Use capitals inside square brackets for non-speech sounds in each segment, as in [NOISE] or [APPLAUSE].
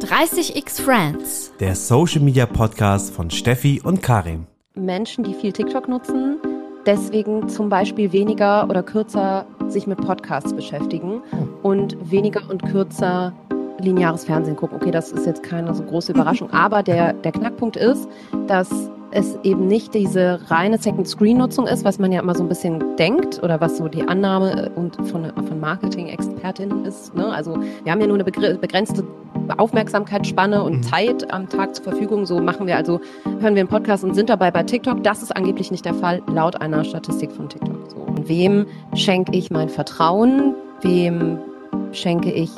30x Friends. Der Social Media Podcast von Steffi und Karim. Menschen, die viel TikTok nutzen, deswegen zum Beispiel weniger oder kürzer sich mit Podcasts beschäftigen und weniger und kürzer lineares Fernsehen gucken. Okay, das ist jetzt keine so große Überraschung, aber der, der Knackpunkt ist, dass es eben nicht diese reine Second-Screen-Nutzung ist, was man ja immer so ein bisschen denkt oder was so die Annahme und von, von Marketing-Expertinnen ist. Ne? Also wir haben ja nur eine begrenzte Aufmerksamkeitsspanne und mhm. Zeit am Tag zur Verfügung. So machen wir also, hören wir einen Podcast und sind dabei bei TikTok. Das ist angeblich nicht der Fall, laut einer Statistik von TikTok. So. Und wem schenke ich mein Vertrauen? Wem schenke ich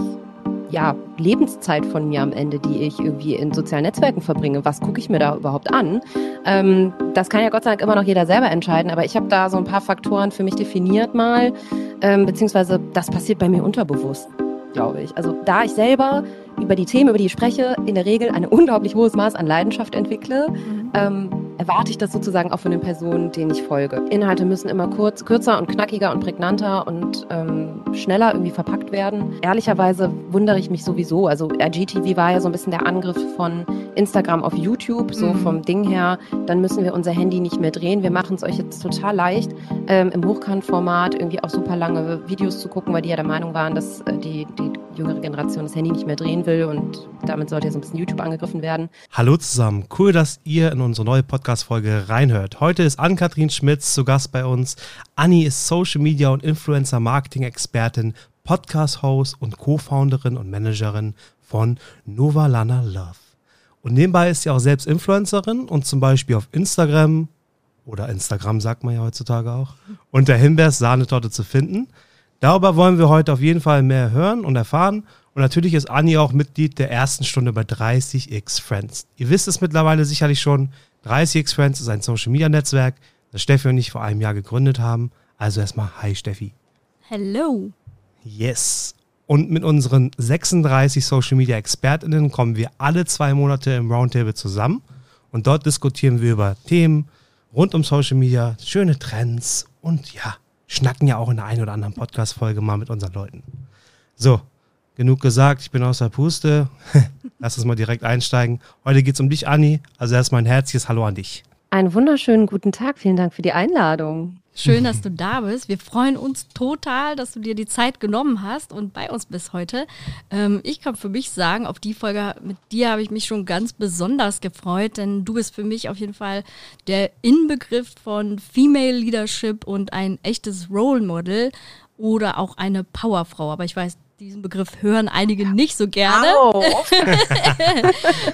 ja, Lebenszeit von mir am Ende, die ich irgendwie in sozialen Netzwerken verbringe. Was gucke ich mir da überhaupt an? Ähm, das kann ja Gott sei Dank immer noch jeder selber entscheiden, aber ich habe da so ein paar Faktoren für mich definiert mal, ähm, beziehungsweise das passiert bei mir unterbewusst, glaube ich. Also da ich selber über die Themen, über die ich spreche, in der Regel ein unglaublich hohes Maß an Leidenschaft entwickle, mhm. ähm, erwarte ich das sozusagen auch von den Personen, denen ich folge. Inhalte müssen immer kurz, kürzer und knackiger und prägnanter und ähm, schneller irgendwie verpackt werden. Ehrlicherweise wundere ich mich sowieso. Also RGTV war ja so ein bisschen der Angriff von Instagram auf YouTube, so mhm. vom Ding her. Dann müssen wir unser Handy nicht mehr drehen. Wir machen es euch jetzt total leicht, ähm, im Hochkantformat irgendwie auch super lange Videos zu gucken, weil die ja der Meinung waren, dass äh, die, die jüngere Generation das Handy nicht mehr drehen will und damit sollte ja so ein bisschen YouTube angegriffen werden. Hallo zusammen, cool, dass ihr in unsere neue Podcast-Folge reinhört. Heute ist Ann-Kathrin Schmitz zu Gast bei uns. Anni ist Social Media und Influencer-Marketing-Expertin, Podcast-Host und Co-Founderin und Managerin von Nova Lana Love. Und nebenbei ist sie auch selbst Influencerin und zum Beispiel auf Instagram oder Instagram sagt man ja heutzutage auch, unter Himbeers Sahnetorte zu finden. Darüber wollen wir heute auf jeden Fall mehr hören und erfahren. Und natürlich ist Anni auch Mitglied der ersten Stunde bei 30x Friends. Ihr wisst es mittlerweile sicherlich schon. 30x Friends ist ein Social Media Netzwerk, das Steffi und ich vor einem Jahr gegründet haben. Also erstmal Hi Steffi. Hello. Yes. Und mit unseren 36 Social Media Expertinnen kommen wir alle zwei Monate im Roundtable zusammen. Und dort diskutieren wir über Themen rund um Social Media, schöne Trends und ja, schnacken ja auch in der einen oder anderen Podcast-Folge mal mit unseren Leuten. So, genug gesagt, ich bin aus der Puste. [LAUGHS] Lass uns mal direkt einsteigen. Heute geht es um dich, Anni. Also erstmal ein herzliches Hallo an dich. Einen wunderschönen guten Tag. Vielen Dank für die Einladung. Schön, dass du da bist. Wir freuen uns total, dass du dir die Zeit genommen hast und bei uns bist heute. Ähm, ich kann für mich sagen, auf die Folge mit dir habe ich mich schon ganz besonders gefreut, denn du bist für mich auf jeden Fall der Inbegriff von Female Leadership und ein echtes Role Model oder auch eine Powerfrau. Aber ich weiß, diesen Begriff hören einige nicht so gerne. [LAUGHS]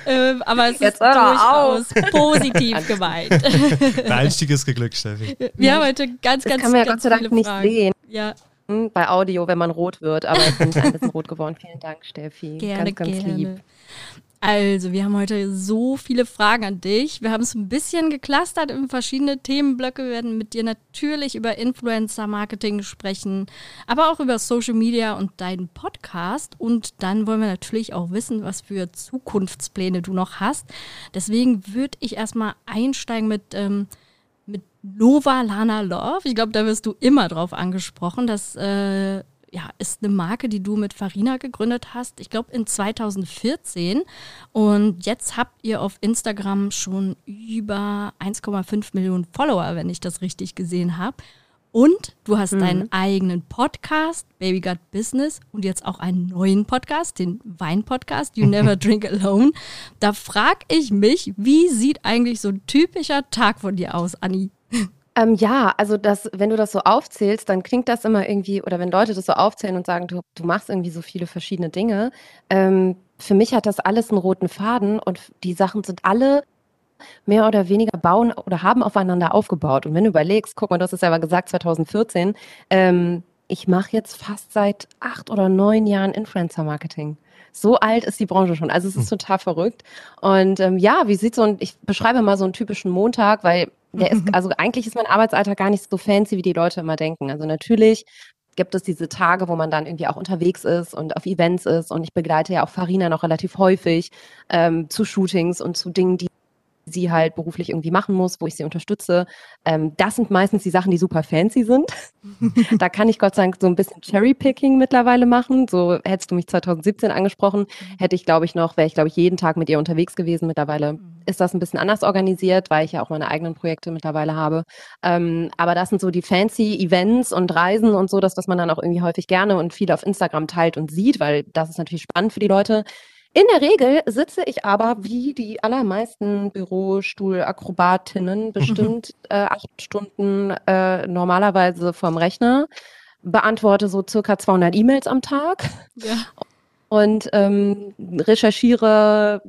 ähm, aber es Jetzt ist durchaus positiv gemeint. Der Einstieg ist geglückt, Steffi. Wir haben heute ganz, das ganz, kann man ja Gott sei Dank nicht Fragen. sehen. Ja. Hm, bei Audio, wenn man rot wird, aber ich bin ein bisschen [LAUGHS] rot geworden. Vielen Dank, Steffi. Gerne, ganz, ganz gerne. lieb. Also, wir haben heute so viele Fragen an dich. Wir haben es ein bisschen geklustert in verschiedene Themenblöcke. Wir werden mit dir natürlich über Influencer-Marketing sprechen, aber auch über Social Media und deinen Podcast. Und dann wollen wir natürlich auch wissen, was für Zukunftspläne du noch hast. Deswegen würde ich erstmal einsteigen mit, ähm, mit Nova Lana Love. Ich glaube, da wirst du immer drauf angesprochen. Das äh, ja, ist eine Marke, die du mit Farina gegründet hast, ich glaube in 2014. Und jetzt habt ihr auf Instagram schon über 1,5 Millionen Follower, wenn ich das richtig gesehen habe. Und du hast mhm. deinen eigenen Podcast, Baby Got Business, und jetzt auch einen neuen Podcast, den Wein-Podcast, You Never [LAUGHS] Drink Alone. Da frage ich mich, wie sieht eigentlich so ein typischer Tag von dir aus, Anni? Ähm, ja, also das, wenn du das so aufzählst, dann klingt das immer irgendwie, oder wenn Leute das so aufzählen und sagen, du, du machst irgendwie so viele verschiedene Dinge, ähm, für mich hat das alles einen roten Faden und die Sachen sind alle mehr oder weniger bauen oder haben aufeinander aufgebaut. Und wenn du überlegst, guck mal, du hast es selber gesagt, 2014, ähm, ich mache jetzt fast seit acht oder neun Jahren Influencer-Marketing. So alt ist die Branche schon. Also es ist hm. total verrückt. Und ähm, ja, wie sieht so ein, ich beschreibe mal so einen typischen Montag, weil der ist, [LAUGHS] also eigentlich ist mein Arbeitsalltag gar nicht so fancy, wie die Leute immer denken. Also natürlich gibt es diese Tage, wo man dann irgendwie auch unterwegs ist und auf Events ist. Und ich begleite ja auch Farina noch relativ häufig ähm, zu Shootings und zu Dingen, die sie halt beruflich irgendwie machen muss, wo ich sie unterstütze. Ähm, das sind meistens die Sachen, die super fancy sind. [LAUGHS] da kann ich Gott sei Dank so ein bisschen Cherry-Picking mittlerweile machen. So hättest du mich 2017 angesprochen, mhm. hätte ich, glaube ich, noch, wäre ich, glaube ich, jeden Tag mit ihr unterwegs gewesen. Mittlerweile mhm. Ist das ein bisschen anders organisiert, weil ich ja auch meine eigenen Projekte mittlerweile habe. Ähm, aber das sind so die fancy Events und Reisen und so, das, was man dann auch irgendwie häufig gerne und viel auf Instagram teilt und sieht, weil das ist natürlich spannend für die Leute. In der Regel sitze ich aber wie die allermeisten Bürostuhlakrobatinnen [LAUGHS] bestimmt mhm. äh, acht Stunden äh, normalerweise vorm Rechner, beantworte so circa 200 E-Mails am Tag ja. und ähm, recherchiere,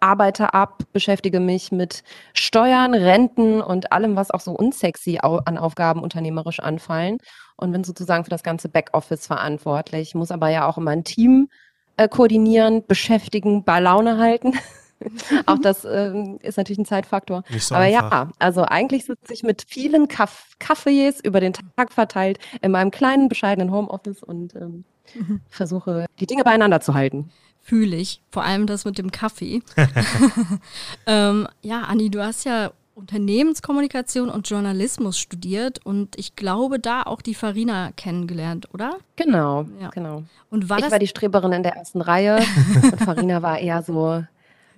arbeite ab, beschäftige mich mit Steuern, Renten und allem, was auch so unsexy au an Aufgaben unternehmerisch anfallen und bin sozusagen für das ganze Backoffice verantwortlich, muss aber ja auch immer ein Team äh, koordinieren, beschäftigen, bei Laune halten. [LAUGHS] Auch das ähm, ist natürlich ein Zeitfaktor. So Aber einfach. ja, also eigentlich sitze ich mit vielen Kaff Kaffees über den Tag verteilt in meinem kleinen, bescheidenen Homeoffice und ähm, mhm. versuche, die Dinge beieinander zu halten. Fühle ich, vor allem das mit dem Kaffee. [LAUGHS] [LAUGHS] ähm, ja, Anni, du hast ja Unternehmenskommunikation und Journalismus studiert und ich glaube, da auch die Farina kennengelernt, oder? Genau, ja. genau. Und war ich das war die Streberin in der ersten Reihe [LAUGHS] und Farina war eher so,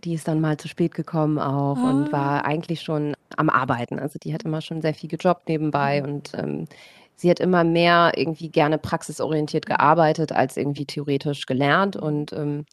die ist dann mal zu spät gekommen auch ah. und war eigentlich schon am Arbeiten. Also die hat immer schon sehr viel gejobbt nebenbei mhm. und ähm, sie hat immer mehr irgendwie gerne praxisorientiert gearbeitet als irgendwie theoretisch gelernt und ähm,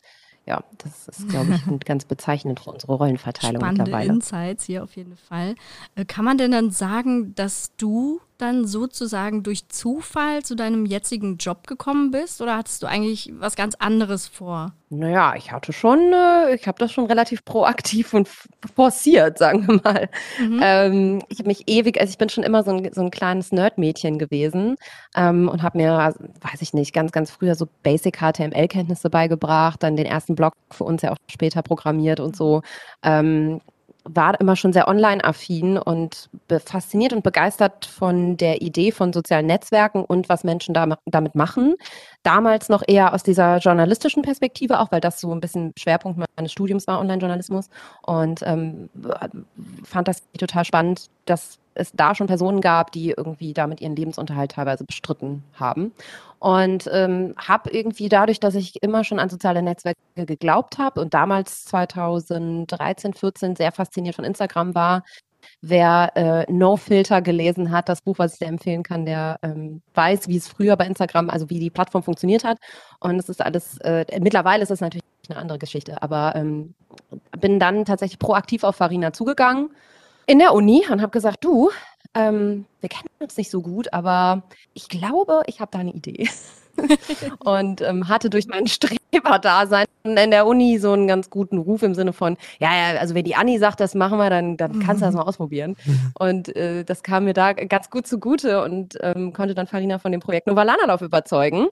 ja, das ist, glaube ich, [LAUGHS] ganz bezeichnend für unsere Rollenverteilung Spannende mittlerweile. Insights hier auf jeden Fall. Äh, kann man denn dann sagen, dass du dann sozusagen durch Zufall zu deinem jetzigen Job gekommen bist oder hattest du eigentlich was ganz anderes vor? Naja, ich hatte schon, äh, ich habe das schon relativ proaktiv und forciert, sagen wir mal. Mhm. Ähm, ich habe mich ewig, also ich bin schon immer so ein, so ein kleines Nerdmädchen gewesen ähm, und habe mir, also, weiß ich nicht, ganz, ganz früher so Basic HTML-Kenntnisse beigebracht, dann den ersten Blog für uns ja auch später programmiert und so. Ähm, war immer schon sehr online-affin und fasziniert und begeistert von der Idee von sozialen Netzwerken und was Menschen da, damit machen. Damals noch eher aus dieser journalistischen Perspektive, auch weil das so ein bisschen Schwerpunkt meines Studiums war, Online-Journalismus. Und ähm, fand das total spannend, dass es da schon Personen gab, die irgendwie damit ihren Lebensunterhalt teilweise bestritten haben. Und ähm, habe irgendwie dadurch, dass ich immer schon an soziale Netzwerke geglaubt habe und damals 2013, 14 sehr fasziniert von Instagram war, Wer äh, No Filter gelesen hat, das Buch, was ich sehr empfehlen kann, der ähm, weiß, wie es früher bei Instagram, also wie die Plattform funktioniert hat. Und es ist alles, äh, mittlerweile ist es natürlich eine andere Geschichte, aber ähm, bin dann tatsächlich proaktiv auf Farina zugegangen in der Uni und habe gesagt, du, ähm, wir kennen uns nicht so gut, aber ich glaube, ich habe da eine Idee. [LAUGHS] und ähm, hatte durch mein Streberdasein in der Uni so einen ganz guten Ruf im Sinne von, ja, ja, also wenn die Anni sagt, das machen wir, dann, dann kannst du das mal ausprobieren. Und äh, das kam mir da ganz gut zugute und ähm, konnte dann Farina von dem Projekt Nova Lanalauf überzeugen.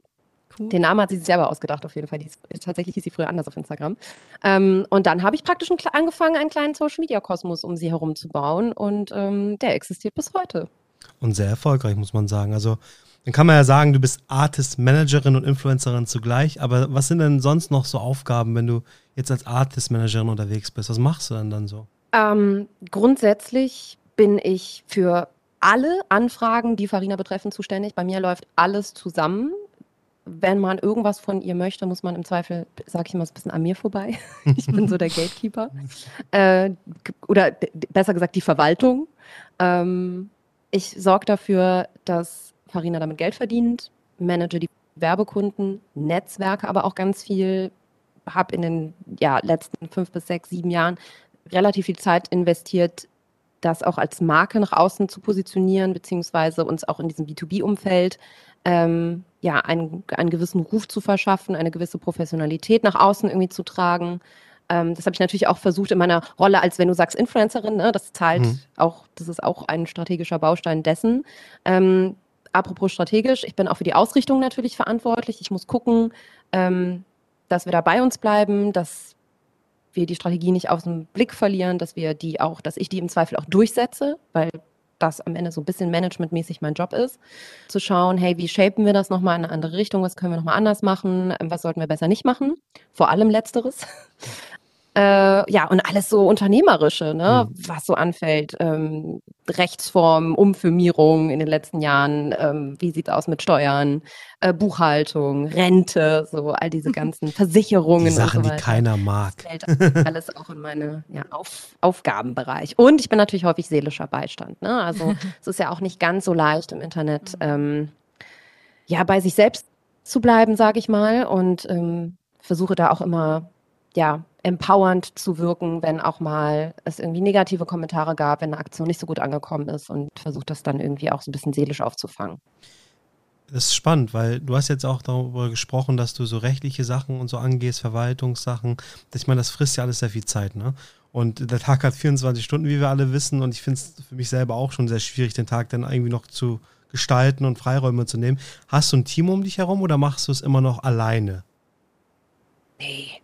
Cool. Den Namen hat sie sich selber ausgedacht, auf jeden Fall. Die ist, tatsächlich hieß sie früher anders auf Instagram. Ähm, und dann habe ich praktisch ein, angefangen, einen kleinen Social Media Kosmos um sie herum zu bauen und ähm, der existiert bis heute. Und sehr erfolgreich, muss man sagen. Also, dann kann man ja sagen, du bist Artist Managerin und Influencerin zugleich. Aber was sind denn sonst noch so Aufgaben, wenn du jetzt als Artist Managerin unterwegs bist? Was machst du denn dann so? Ähm, grundsätzlich bin ich für alle Anfragen, die Farina betreffen, zuständig. Bei mir läuft alles zusammen wenn man irgendwas von ihr möchte, muss man im Zweifel, sage ich immer, ein bisschen an mir vorbei. [LAUGHS] ich bin so der Gatekeeper. [LAUGHS] Äh, oder besser gesagt die Verwaltung. Ähm, ich sorge dafür, dass Farina damit Geld verdient, manage die Werbekunden, Netzwerke aber auch ganz viel, habe in den ja, letzten fünf bis sechs, sieben Jahren relativ viel Zeit investiert, das auch als Marke nach außen zu positionieren, beziehungsweise uns auch in diesem B2B-Umfeld ähm, ja, einen, einen gewissen Ruf zu verschaffen, eine gewisse Professionalität nach außen irgendwie zu tragen. Ähm, das habe ich natürlich auch versucht in meiner Rolle als, wenn du sagst, Influencerin, ne, das zahlt mhm. auch, das ist auch ein strategischer Baustein dessen. Ähm, apropos strategisch, ich bin auch für die Ausrichtung natürlich verantwortlich. Ich muss gucken, ähm, dass wir da bei uns bleiben, dass wir die Strategie nicht aus dem Blick verlieren, dass wir die auch, dass ich die im Zweifel auch durchsetze, weil das am Ende so ein bisschen managementmäßig mein Job ist, zu schauen, hey, wie shapen wir das nochmal in eine andere Richtung, was können wir nochmal anders machen, ähm, was sollten wir besser nicht machen, vor allem letzteres. Äh, ja, und alles so Unternehmerische, ne, mhm. was so anfällt. Ähm, Rechtsform, Umfirmierung in den letzten Jahren, ähm, wie sieht's aus mit Steuern, äh, Buchhaltung, Rente, so all diese [LAUGHS] ganzen Versicherungen. Die Sachen, so die keiner mag. Das fällt [LAUGHS] alles auch in meine ja, Auf Aufgabenbereich. Und ich bin natürlich häufig seelischer Beistand. Ne? Also [LAUGHS] es ist ja auch nicht ganz so leicht im Internet, mhm. ähm, ja, bei sich selbst zu bleiben, sage ich mal. Und ähm, versuche da auch immer, ja, empowernd zu wirken, wenn auch mal es irgendwie negative Kommentare gab, wenn eine Aktion nicht so gut angekommen ist und versuche das dann irgendwie auch so ein bisschen seelisch aufzufangen. Das ist spannend, weil du hast jetzt auch darüber gesprochen, dass du so rechtliche Sachen und so angehst, Verwaltungssachen. Ich meine, das frisst ja alles sehr viel Zeit, ne? Und der Tag hat 24 Stunden, wie wir alle wissen. Und ich finde es für mich selber auch schon sehr schwierig, den Tag dann irgendwie noch zu gestalten und Freiräume zu nehmen. Hast du ein Team um dich herum oder machst du es immer noch alleine? Nee,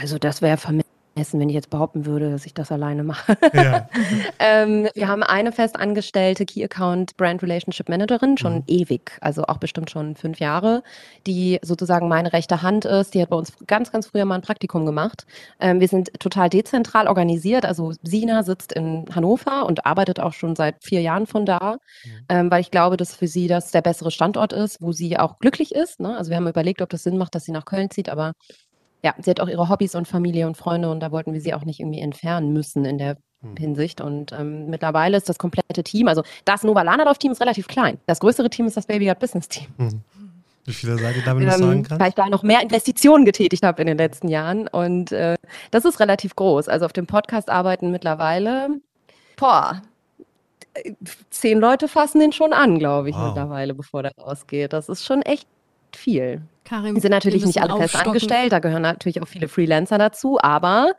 also das wäre vermessen wenn ich jetzt behaupten würde, dass ich das alleine mache. Ja. [LAUGHS] ähm, wir haben eine festangestellte Key Account Brand Relationship Managerin, schon mhm. ewig, also auch bestimmt schon fünf Jahre, die sozusagen meine rechte Hand ist. Die hat bei uns ganz, ganz früher mal ein Praktikum gemacht. Ähm, wir sind total dezentral organisiert. Also Sina sitzt in Hannover und arbeitet auch schon seit vier Jahren von da, mhm. ähm, weil ich glaube, dass für sie das der bessere Standort ist, wo sie auch glücklich ist. Ne? Also wir haben überlegt, ob das Sinn macht, dass sie nach Köln zieht, aber ja, sie hat auch ihre Hobbys und Familie und Freunde und da wollten wir sie auch nicht irgendwie entfernen müssen in der hm. Hinsicht. Und ähm, mittlerweile ist das komplette Team, also das Nova Lanadorf-Team ist relativ klein. Das größere Team ist das Baby Got Business Team. Hm. Wie viele seid ihr da, wenn ähm, sagen kannst? Weil ich da noch mehr Investitionen getätigt habe in den letzten Jahren. Und äh, das ist relativ groß. Also auf dem Podcast arbeiten mittlerweile, boah, zehn Leute fassen den schon an, glaube ich, wow. mittlerweile, bevor der rausgeht. Das ist schon echt viel. Karim, die sind natürlich nicht alle fest angestellt, da gehören natürlich auch viele Freelancer dazu, aber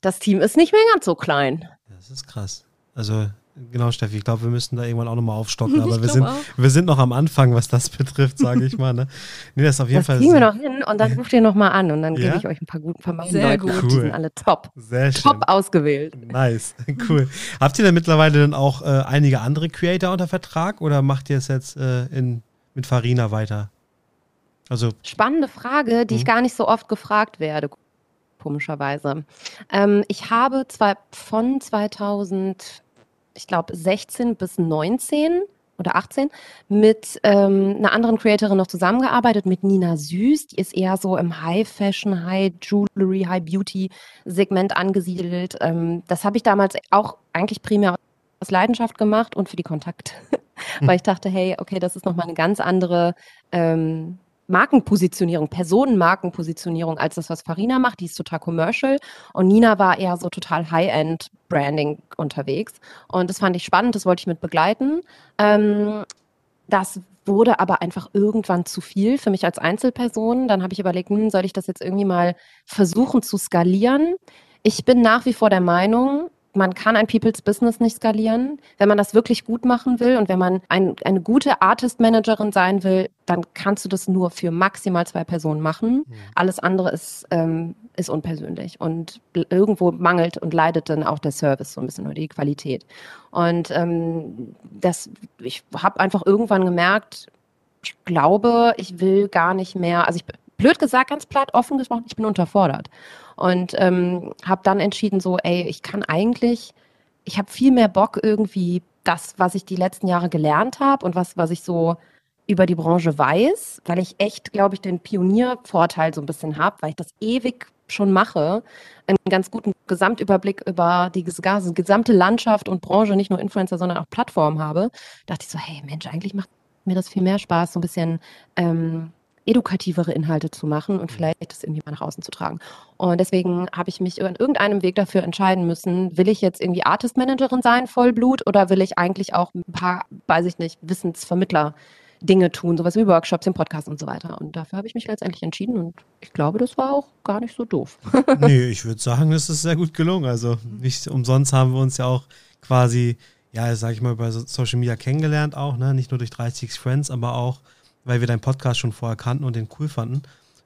das Team ist nicht mehr ganz so klein. Das ist krass. Also genau, Steffi, ich glaube, wir müssen da irgendwann auch nochmal aufstocken, [LAUGHS] aber wir sind, wir sind noch am Anfang, was das [LAUGHS] betrifft, sage ich mal. Ne? Nee, das ist auf jeden das Fall. kriegen wir noch hin und dann ruft ihr nochmal an und dann ja? gebe ich euch ein paar guten von Sehr Leuten. Gut. Cool. Die sind alle top. Sehr schön. Top ausgewählt. Nice, [LAUGHS] cool. Habt ihr denn mittlerweile dann auch äh, einige andere Creator unter Vertrag oder macht ihr es jetzt äh, in, mit Farina weiter? Also Spannende Frage, die ich mhm. gar nicht so oft gefragt werde, komischerweise. Ähm, ich habe zwar von 2000, ich glaube 16 bis 19 oder 18 mit ähm, einer anderen Creatorin noch zusammengearbeitet, mit Nina Süß. Die ist eher so im High Fashion, High Jewelry, High Beauty Segment angesiedelt. Ähm, das habe ich damals auch eigentlich primär aus Leidenschaft gemacht und für die Kontakte, [LAUGHS] weil ich dachte, hey, okay, das ist nochmal eine ganz andere ähm, Markenpositionierung, Personenmarkenpositionierung als das, was Farina macht. Die ist total commercial und Nina war eher so total High-End Branding unterwegs. Und das fand ich spannend, das wollte ich mit begleiten. Ähm, das wurde aber einfach irgendwann zu viel für mich als Einzelperson. Dann habe ich überlegt, hm, soll ich das jetzt irgendwie mal versuchen zu skalieren? Ich bin nach wie vor der Meinung, man kann ein People's Business nicht skalieren. Wenn man das wirklich gut machen will und wenn man ein, eine gute Artist-Managerin sein will, dann kannst du das nur für maximal zwei Personen machen. Mhm. Alles andere ist, ähm, ist unpersönlich und irgendwo mangelt und leidet dann auch der Service so ein bisschen oder die Qualität. Und ähm, das, ich habe einfach irgendwann gemerkt, ich glaube, ich will gar nicht mehr, also ich blöd gesagt, ganz platt, offen gesprochen, ich bin unterfordert. Und ähm, habe dann entschieden, so, ey, ich kann eigentlich, ich habe viel mehr Bock irgendwie das, was ich die letzten Jahre gelernt habe und was, was ich so über die Branche weiß, weil ich echt, glaube ich, den Pioniervorteil so ein bisschen habe, weil ich das ewig schon mache, einen ganz guten Gesamtüberblick über die gesamte Landschaft und Branche, nicht nur Influencer, sondern auch Plattformen habe, dachte ich so, hey Mensch, eigentlich macht mir das viel mehr Spaß, so ein bisschen ähm, edukativere Inhalte zu machen und vielleicht das irgendwie mal nach außen zu tragen. Und deswegen habe ich mich in irgendeinem Weg dafür entscheiden müssen, will ich jetzt irgendwie Artist Managerin sein, Vollblut, oder will ich eigentlich auch ein paar, weiß ich nicht, Wissensvermittler Dinge tun, sowas wie Workshops, im Podcast und so weiter. Und dafür habe ich mich letztendlich entschieden und ich glaube, das war auch gar nicht so doof. [LAUGHS] nee, [LAUGHS] ich würde sagen, das ist sehr gut gelungen. Also nicht umsonst haben wir uns ja auch quasi, ja, sag ich mal, bei Social Media kennengelernt auch, ne? Nicht nur durch 30 Friends, aber auch weil wir deinen Podcast schon vorher kannten und den cool fanden.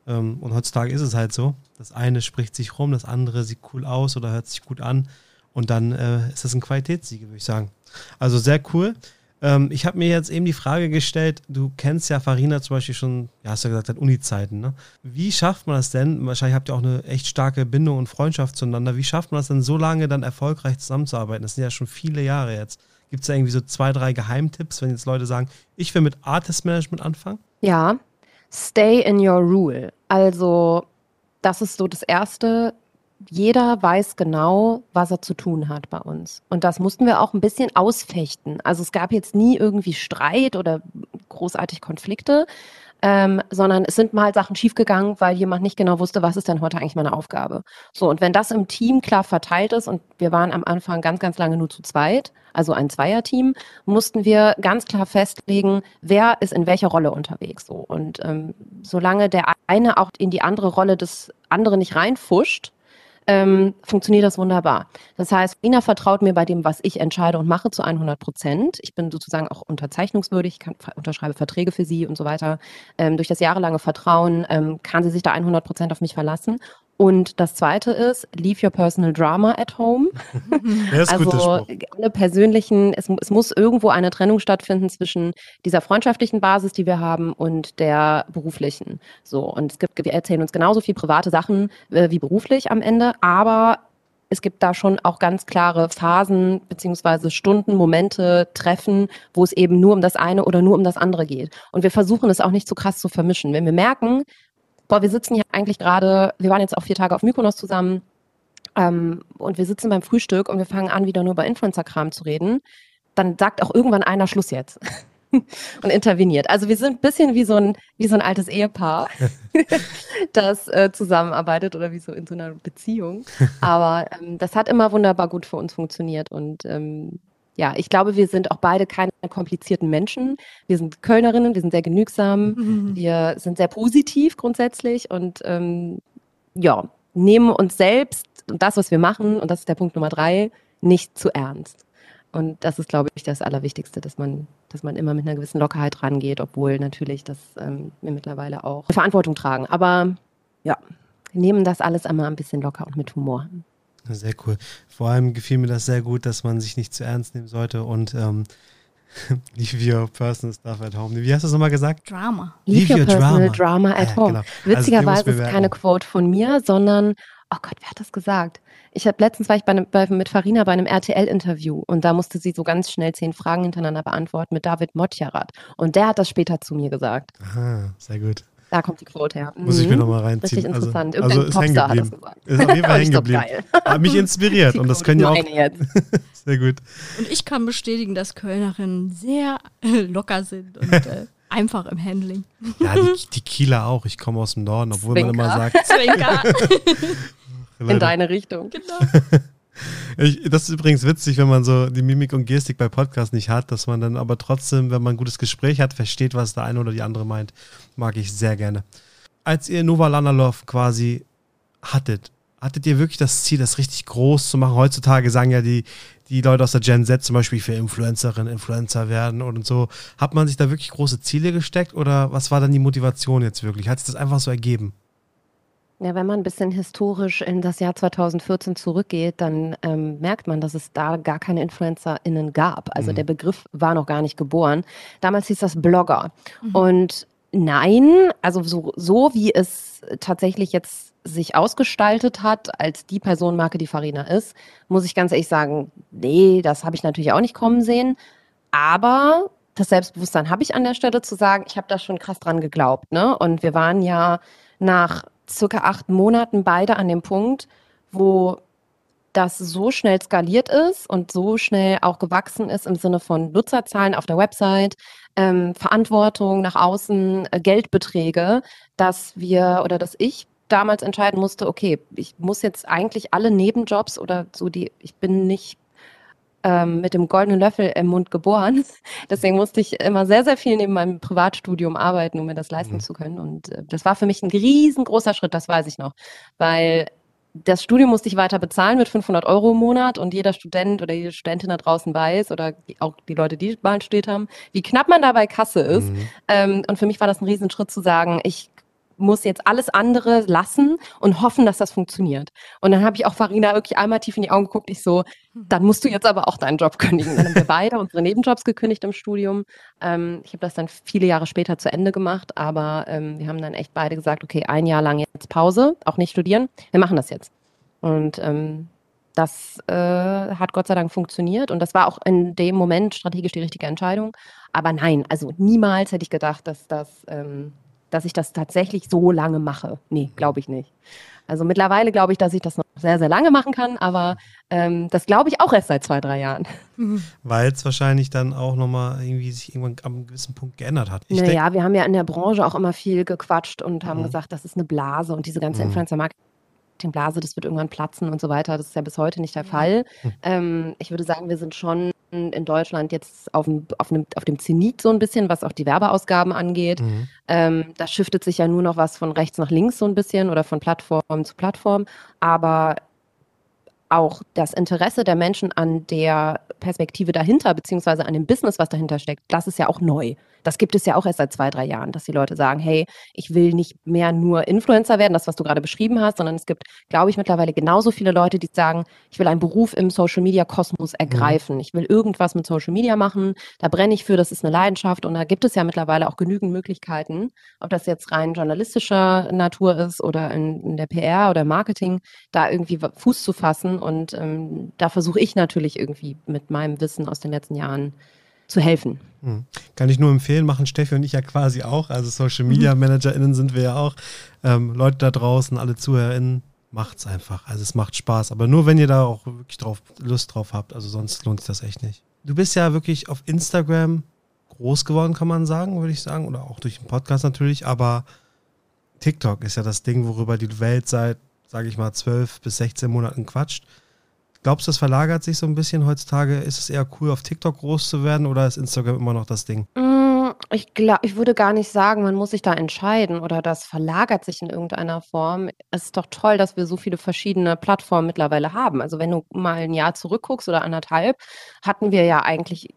Ähm, und heutzutage ist es halt so. Das eine spricht sich rum, das andere sieht cool aus oder hört sich gut an. Und dann äh, ist das ein Qualitätssiege, würde ich sagen. Also sehr cool. Ähm, ich habe mir jetzt eben die Frage gestellt, du kennst ja Farina zum Beispiel schon, ja, hast du ja gesagt, seit Uni-Zeiten. Ne? Wie schafft man das denn? Wahrscheinlich habt ihr auch eine echt starke Bindung und Freundschaft zueinander. Wie schafft man das denn so lange dann erfolgreich zusammenzuarbeiten? Das sind ja schon viele Jahre jetzt. Gibt es da irgendwie so zwei, drei Geheimtipps, wenn jetzt Leute sagen, ich will mit Artist Management anfangen? Ja, stay in your rule. Also, das ist so das Erste. Jeder weiß genau, was er zu tun hat bei uns. Und das mussten wir auch ein bisschen ausfechten. Also es gab jetzt nie irgendwie Streit oder großartig Konflikte, ähm, sondern es sind mal Sachen schiefgegangen, weil jemand nicht genau wusste, was ist denn heute eigentlich meine Aufgabe. So, und wenn das im Team klar verteilt ist, und wir waren am Anfang ganz, ganz lange nur zu zweit, also ein Zweierteam, mussten wir ganz klar festlegen, wer ist in welcher Rolle unterwegs. So. Und ähm, solange der eine auch in die andere Rolle des anderen nicht reinfuscht, ähm, funktioniert das wunderbar. Das heißt, Ina vertraut mir bei dem, was ich entscheide und mache, zu 100 Prozent. Ich bin sozusagen auch unterzeichnungswürdig, kann, unterschreibe Verträge für sie und so weiter. Ähm, durch das jahrelange Vertrauen ähm, kann sie sich da 100 Prozent auf mich verlassen. Und das zweite ist, leave your personal drama at home. [LAUGHS] Ist also alle persönlichen, es, es muss irgendwo eine Trennung stattfinden zwischen dieser freundschaftlichen Basis, die wir haben, und der beruflichen. So, und es gibt, wir erzählen uns genauso viel private Sachen äh, wie beruflich am Ende, aber es gibt da schon auch ganz klare Phasen beziehungsweise Stunden, Momente, Treffen, wo es eben nur um das eine oder nur um das andere geht. Und wir versuchen es auch nicht so krass zu vermischen. Wenn wir merken, boah, wir sitzen hier eigentlich gerade, wir waren jetzt auch vier Tage auf Mykonos zusammen ähm, und wir sitzen beim Frühstück und wir fangen an, wieder nur über Influencer-Kram zu reden, dann sagt auch irgendwann einer Schluss jetzt. [LAUGHS] und interveniert. Also wir sind ein bisschen wie so ein, wie so ein altes Ehepaar, [LAUGHS] das äh, zusammenarbeitet oder wie so in so einer Beziehung. Aber ähm, das hat immer wunderbar gut für uns funktioniert und ähm, ja, ich glaube, wir sind auch beide keine komplizierten Menschen. Wir sind Kölnerinnen, wir sind sehr genügsam, Mhm. wir sind sehr positiv grundsätzlich und ähm, ja, nehmen uns selbst und das, was wir machen, und das ist der Punkt Nummer drei, nicht zu ernst. Und das ist, glaube ich, das Allerwichtigste, dass man, dass man immer mit einer gewissen Lockerheit rangeht, obwohl natürlich das ähm, wir mittlerweile auch Verantwortung tragen. Aber ja, nehmen das alles einmal ein bisschen locker und mit Humor. Sehr cool. Vor allem gefiel mir das sehr gut, dass man sich nicht zu ernst nehmen sollte und ähm, [LAUGHS] leave your personal stuff at home. Wie hast du es nochmal gesagt? Drama. Leave, your, personal drama. drama, at Ja, home. genau. Also, Witzigerweise muss ist keine. Quote von mir, sondern, oh Gott, wer hat das gesagt? Ich habe letztens war ich bei einem, bei, mit Farina bei einem RTL-Interview und da musste sie so ganz schnell zehn Fragen hintereinander beantworten mit David Motjarat. Und der hat das später zu mir gesagt. Aha, sehr gut. Da kommt die Quote her. Muss ich mir Mhm. nochmal reinziehen. Richtig interessant. Also, Irgendein also ist hängen Popstar hat das geblieben. gesagt. Ist auf jeden [LAUGHS] Fall hängen geblieben. geil. Hat mich inspiriert und das können ja auch. [LAUGHS] Sehr gut. Und ich kann bestätigen, dass Kölnerinnen sehr äh, locker sind und äh, [LAUGHS] einfach im Handling. Ja, die, die Kieler auch. Ich komme aus dem Norden, obwohl man immer Zwinker. sagt. Zwinker. In deine Richtung. genau. Ich, das ist übrigens witzig, wenn man so die Mimik und Gestik bei Podcasts nicht hat, dass man dann aber trotzdem, wenn man ein gutes Gespräch hat, versteht, was der eine oder die andere meint. Mag ich sehr gerne. Als ihr Nova Lanalov quasi hattet, hattet ihr wirklich das Ziel, das richtig groß zu machen? Heutzutage sagen ja die, die Leute aus der Gen Z zum Beispiel, ich will Influencerin, Influencer werden und so. Hat man sich da wirklich große Ziele gesteckt oder was war dann die Motivation jetzt wirklich? Hat sich das einfach so ergeben? Ja, wenn man ein bisschen historisch in das Jahr 2014 zurückgeht, dann ähm, merkt man, dass es da gar keine InfluencerInnen gab. Also Mhm. der Begriff war noch gar nicht geboren. Damals hieß das Blogger. Und nein, also so, so wie es tatsächlich jetzt sich ausgestaltet hat, als die Personenmarke, die Farina ist, muss ich ganz ehrlich sagen, nee, das habe ich natürlich auch nicht kommen sehen. Aber das Selbstbewusstsein habe ich an der Stelle zu sagen, ich habe da schon krass dran geglaubt. Ne? Und wir waren ja nach circa acht Monaten beide an dem Punkt, wo das so schnell skaliert ist und so schnell auch gewachsen ist im Sinne von Nutzerzahlen auf der Website, ähm, Verantwortung nach außen, äh, Geldbeträge, dass wir oder dass ich damals entscheiden musste, okay, ich muss jetzt eigentlich alle Nebenjobs oder so die, ich bin nicht ähm, mit dem goldenen Löffel im Mund geboren. [LAUGHS] Deswegen musste ich immer sehr, sehr viel neben meinem Privatstudium arbeiten, um mir das leisten Mhm. zu können. Und äh, das war für mich ein riesengroßer Schritt, das weiß ich noch. Weil das Studium musste ich weiter bezahlen mit 500 Euro im Monat und jeder Student oder jede Studentin da draußen weiß oder auch die Leute, die mal studiert haben, wie knapp man da bei Kasse ist. Mhm. Ähm, und für mich war das ein Riesenschritt zu sagen, ich muss jetzt alles andere lassen und hoffen, dass das funktioniert. Und dann habe ich auch Farina wirklich einmal tief in die Augen geguckt. Ich so, dann musst du jetzt aber auch deinen Job kündigen. Dann haben wir beide unsere Nebenjobs gekündigt im Studium. Ähm, ich habe das dann viele Jahre später zu Ende gemacht, aber ähm, wir haben dann echt beide gesagt, okay, ein Jahr lang jetzt Pause, auch nicht studieren. Wir machen das jetzt. Und ähm, das äh, hat Gott sei Dank funktioniert und das war auch in dem Moment strategisch die richtige Entscheidung. Aber nein, also niemals hätte ich gedacht, dass das ähm, dass ich das tatsächlich so lange mache. Nee, glaube ich nicht. Also mittlerweile glaube ich, dass ich das noch sehr, sehr lange machen kann, aber ähm, das glaube ich auch erst seit zwei, drei Jahren. Weil es wahrscheinlich dann auch nochmal irgendwie sich irgendwann am gewissen Punkt geändert hat. Ich naja, wir haben ja in der Branche auch immer viel gequatscht und haben mhm. gesagt, das ist eine Blase und diese ganze mhm. Influencer-Marketing Blase, das wird irgendwann platzen und so weiter. Das ist ja bis heute nicht der Fall. Mhm. Ähm, ich würde sagen, wir sind schon in Deutschland jetzt auf dem, auf, einem, auf dem Zenit so ein bisschen, was auch die Werbeausgaben angeht. Mhm. Ähm, da shiftet sich ja nur noch was von rechts nach links so ein bisschen oder von Plattform zu Plattform. Aber auch das Interesse der Menschen an der Perspektive dahinter, beziehungsweise an dem Business, was dahinter steckt, das ist ja auch neu. Das gibt es ja auch erst seit zwei, drei Jahren, dass die Leute sagen, hey, ich will nicht mehr nur Influencer werden, das, was du gerade beschrieben hast, sondern es gibt, glaube ich, mittlerweile genauso viele Leute, die sagen, ich will einen Beruf im Social Media Kosmos mhm. ergreifen. Mhm. Ich will irgendwas mit Social Media machen. Da brenne ich für, das ist eine Leidenschaft und da gibt es ja mittlerweile auch genügend Möglichkeiten, ob das jetzt rein journalistischer Natur ist oder in, in der PR oder Marketing, da irgendwie Fuß zu fassen. Und ähm, da versuche ich natürlich irgendwie mit meinem Wissen aus den letzten Jahren zu helfen. Hm. Kann ich nur empfehlen, machen Steffi und ich ja quasi auch. Also Social Media mhm. ManagerInnen sind wir ja auch. Ähm, Leute da draußen, alle ZuhörerInnen, macht's einfach. Also es macht Spaß. Aber nur wenn ihr da auch wirklich drauf, Lust drauf habt. Also sonst lohnt sich das echt nicht. Du bist ja wirklich auf Instagram groß geworden, kann man sagen, würde ich sagen. Oder auch durch den Podcast natürlich. Aber TikTok ist ja das Ding, worüber die Welt seit, sage ich mal, 12 bis 16 Monaten quatscht. Glaubst du, das verlagert sich so ein bisschen heutzutage? Ist es eher cool, auf TikTok groß zu werden oder ist Instagram immer noch das Ding? Mm, ich glaube, ich würde gar nicht sagen, man muss sich da entscheiden oder das verlagert sich in irgendeiner Form. Es ist doch toll, dass wir so viele verschiedene Plattformen mittlerweile haben. Also wenn du mal ein Jahr zurückguckst oder anderthalb, hatten wir ja eigentlich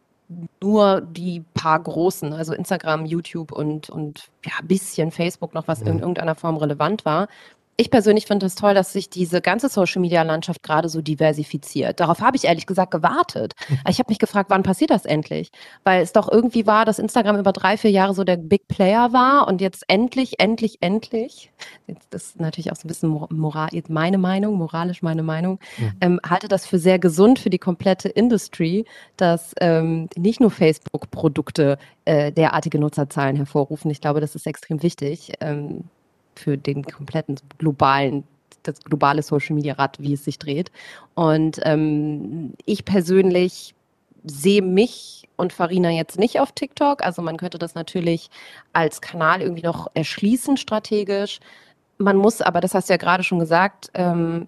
nur die paar großen, also Instagram, YouTube und, und ja, ein bisschen Facebook noch, was in irgendeiner Form relevant war ich persönlich finde es toll, dass sich diese ganze Social-Media-Landschaft gerade so diversifiziert. Darauf habe ich ehrlich gesagt gewartet. Mhm. Ich habe mich gefragt, wann passiert das endlich? Weil es doch irgendwie war, dass Instagram über drei, vier Jahre so der Big Player war und jetzt endlich, endlich, endlich, jetzt, das ist natürlich auch so ein bisschen moral, meine Meinung, moralisch meine Meinung, mhm. ähm, halte das für sehr gesund für die komplette Industry, dass ähm, nicht nur Facebook-Produkte äh, derartige Nutzerzahlen hervorrufen. Ich glaube, das ist extrem wichtig. Ähm, für den kompletten globalen das globale Social Media Rad, wie es sich dreht. Und ähm, ich persönlich sehe mich und Farina jetzt nicht auf TikTok. Also man könnte das natürlich als Kanal irgendwie noch erschließen strategisch. Man muss aber, das hast du ja gerade schon gesagt, ähm,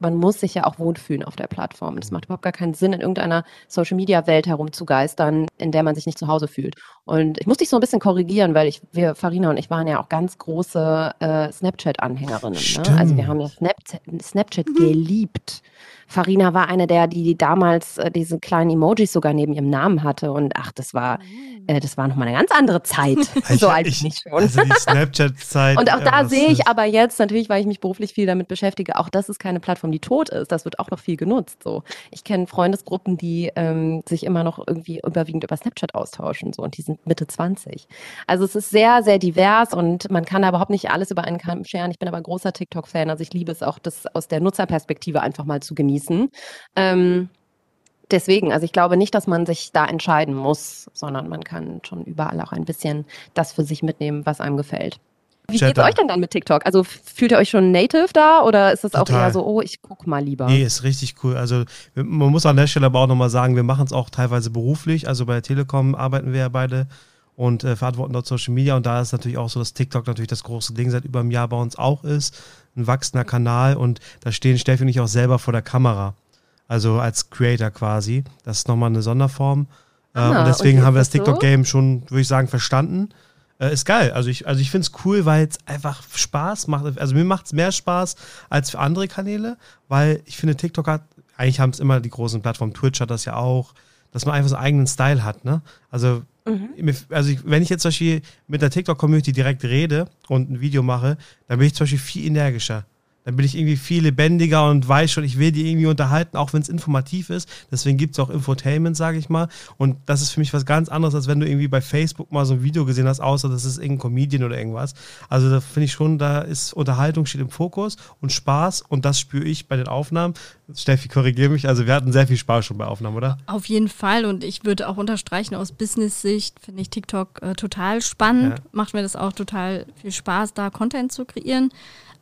man muss sich ja auch wohlfühlen auf der Plattform. Es macht überhaupt gar keinen Sinn, in irgendeiner Social-Media-Welt herumzugeistern, in der man sich nicht zu Hause fühlt. Und ich muss dich so ein bisschen korrigieren, weil ich, wir, Farina und ich waren ja auch ganz große äh, Snapchat-Anhängerinnen. Ne? Also wir haben ja Snapchat, Snapchat mhm. geliebt. Farina war eine der, die, damals äh, diese kleinen Emojis sogar neben ihrem Namen hatte. Und ach, das war, mhm. äh, das war nochmal eine ganz andere Zeit. [LAUGHS] so alt ich, bin ich schon. Also die Snapchat-Zeit. [LAUGHS] und auch da sehe ich aber jetzt, natürlich, weil ich mich beruflich viel damit beschäftige, auch das ist keine Plattform, die tot ist. Das wird auch noch viel genutzt. So. Ich kenne Freundesgruppen, die ähm, sich immer noch irgendwie überwiegend über Snapchat austauschen. So, und die sind Mitte 20. Also es ist sehr, sehr divers und man kann da überhaupt nicht alles über einen Kamm scheren. Ich bin aber großer TikTok-Fan. Also ich liebe es auch, das aus der Nutzerperspektive einfach mal zu genießen genießen. Ähm, deswegen, also ich glaube nicht, dass man sich da entscheiden muss, sondern man kann schon überall auch ein bisschen das für sich mitnehmen, was einem gefällt. Wie geht es euch denn dann mit TikTok? Also fühlt ihr euch schon native da oder ist es auch eher so, oh, ich gucke mal lieber? Nee, ist richtig cool. Also man muss an der Stelle aber auch nochmal sagen, wir machen es auch teilweise beruflich. Also bei der Telekom arbeiten wir ja beide und äh, verantworten dort Social Media und da ist natürlich auch so, dass TikTok natürlich das große Ding seit über einem Jahr bei uns auch ist ein wachsender Kanal und da stehen Steffi und ich auch selber vor der Kamera. Also als Creator quasi. Das ist nochmal eine Sonderform. Äh, ah, und deswegen und haben wir das TikTok-Game so? schon, würde ich sagen, verstanden. Äh, ist geil. Also ich, also ich finde es cool, weil es einfach Spaß macht. Also mir macht es mehr Spaß als für andere Kanäle, weil ich finde, TikTok hat, eigentlich haben es immer die großen Plattformen, Twitch hat das ja auch, dass man einfach so einen eigenen Style hat, ne? Also mhm. also ich, wenn ich jetzt zum Beispiel mit der TikTok-Community direkt rede und ein Video mache, dann bin ich zum Beispiel viel energischer. Dann bin ich irgendwie viel lebendiger und weiß schon, ich will die irgendwie unterhalten, auch wenn es informativ ist. Deswegen gibt es auch Infotainment, sage ich mal. Und das ist für mich was ganz anderes, als wenn du irgendwie bei Facebook mal so ein Video gesehen hast, außer das ist irgendein Comedian oder irgendwas. Also da finde ich schon, da ist Unterhaltung steht im Fokus und Spaß und das spüre ich bei den Aufnahmen. Steffi, korrigiere mich. Also wir hatten sehr viel Spaß schon bei Aufnahmen, oder? Auf jeden Fall und ich würde auch unterstreichen, aus Business-Sicht finde ich TikTok äh, total spannend. Ja. Macht mir das auch total viel Spaß, da Content zu kreieren.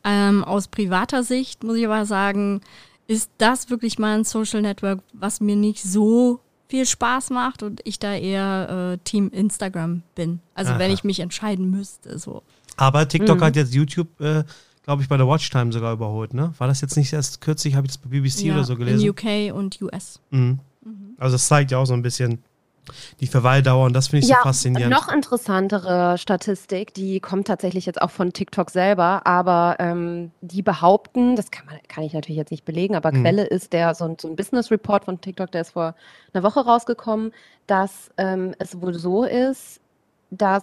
Ähm, aus privater Sicht muss ich aber sagen, ist das wirklich mal ein Social Network, was mir nicht so viel Spaß macht und ich da eher äh, Team Instagram bin. Also Aha. wenn ich mich entscheiden müsste, so. Aber TikTok mhm. hat jetzt YouTube, äh, glaube ich, bei der Watchtime sogar überholt, ne? War das jetzt nicht erst kürzlich, habe ich das bei BBC ja, oder so gelesen? In UK und US. Mhm. Mhm. Also das zeigt ja auch so ein bisschen, die Verweildauer und das finde ich ja, so faszinierend. Noch interessantere Statistik, die kommt tatsächlich jetzt auch von TikTok selber, aber ähm, die behaupten, das kann, man, kann ich natürlich jetzt nicht belegen, aber mhm. Quelle ist der so, so, ein Business Report von TikTok, der ist vor einer Woche rausgekommen, dass ähm, es wohl so ist, dass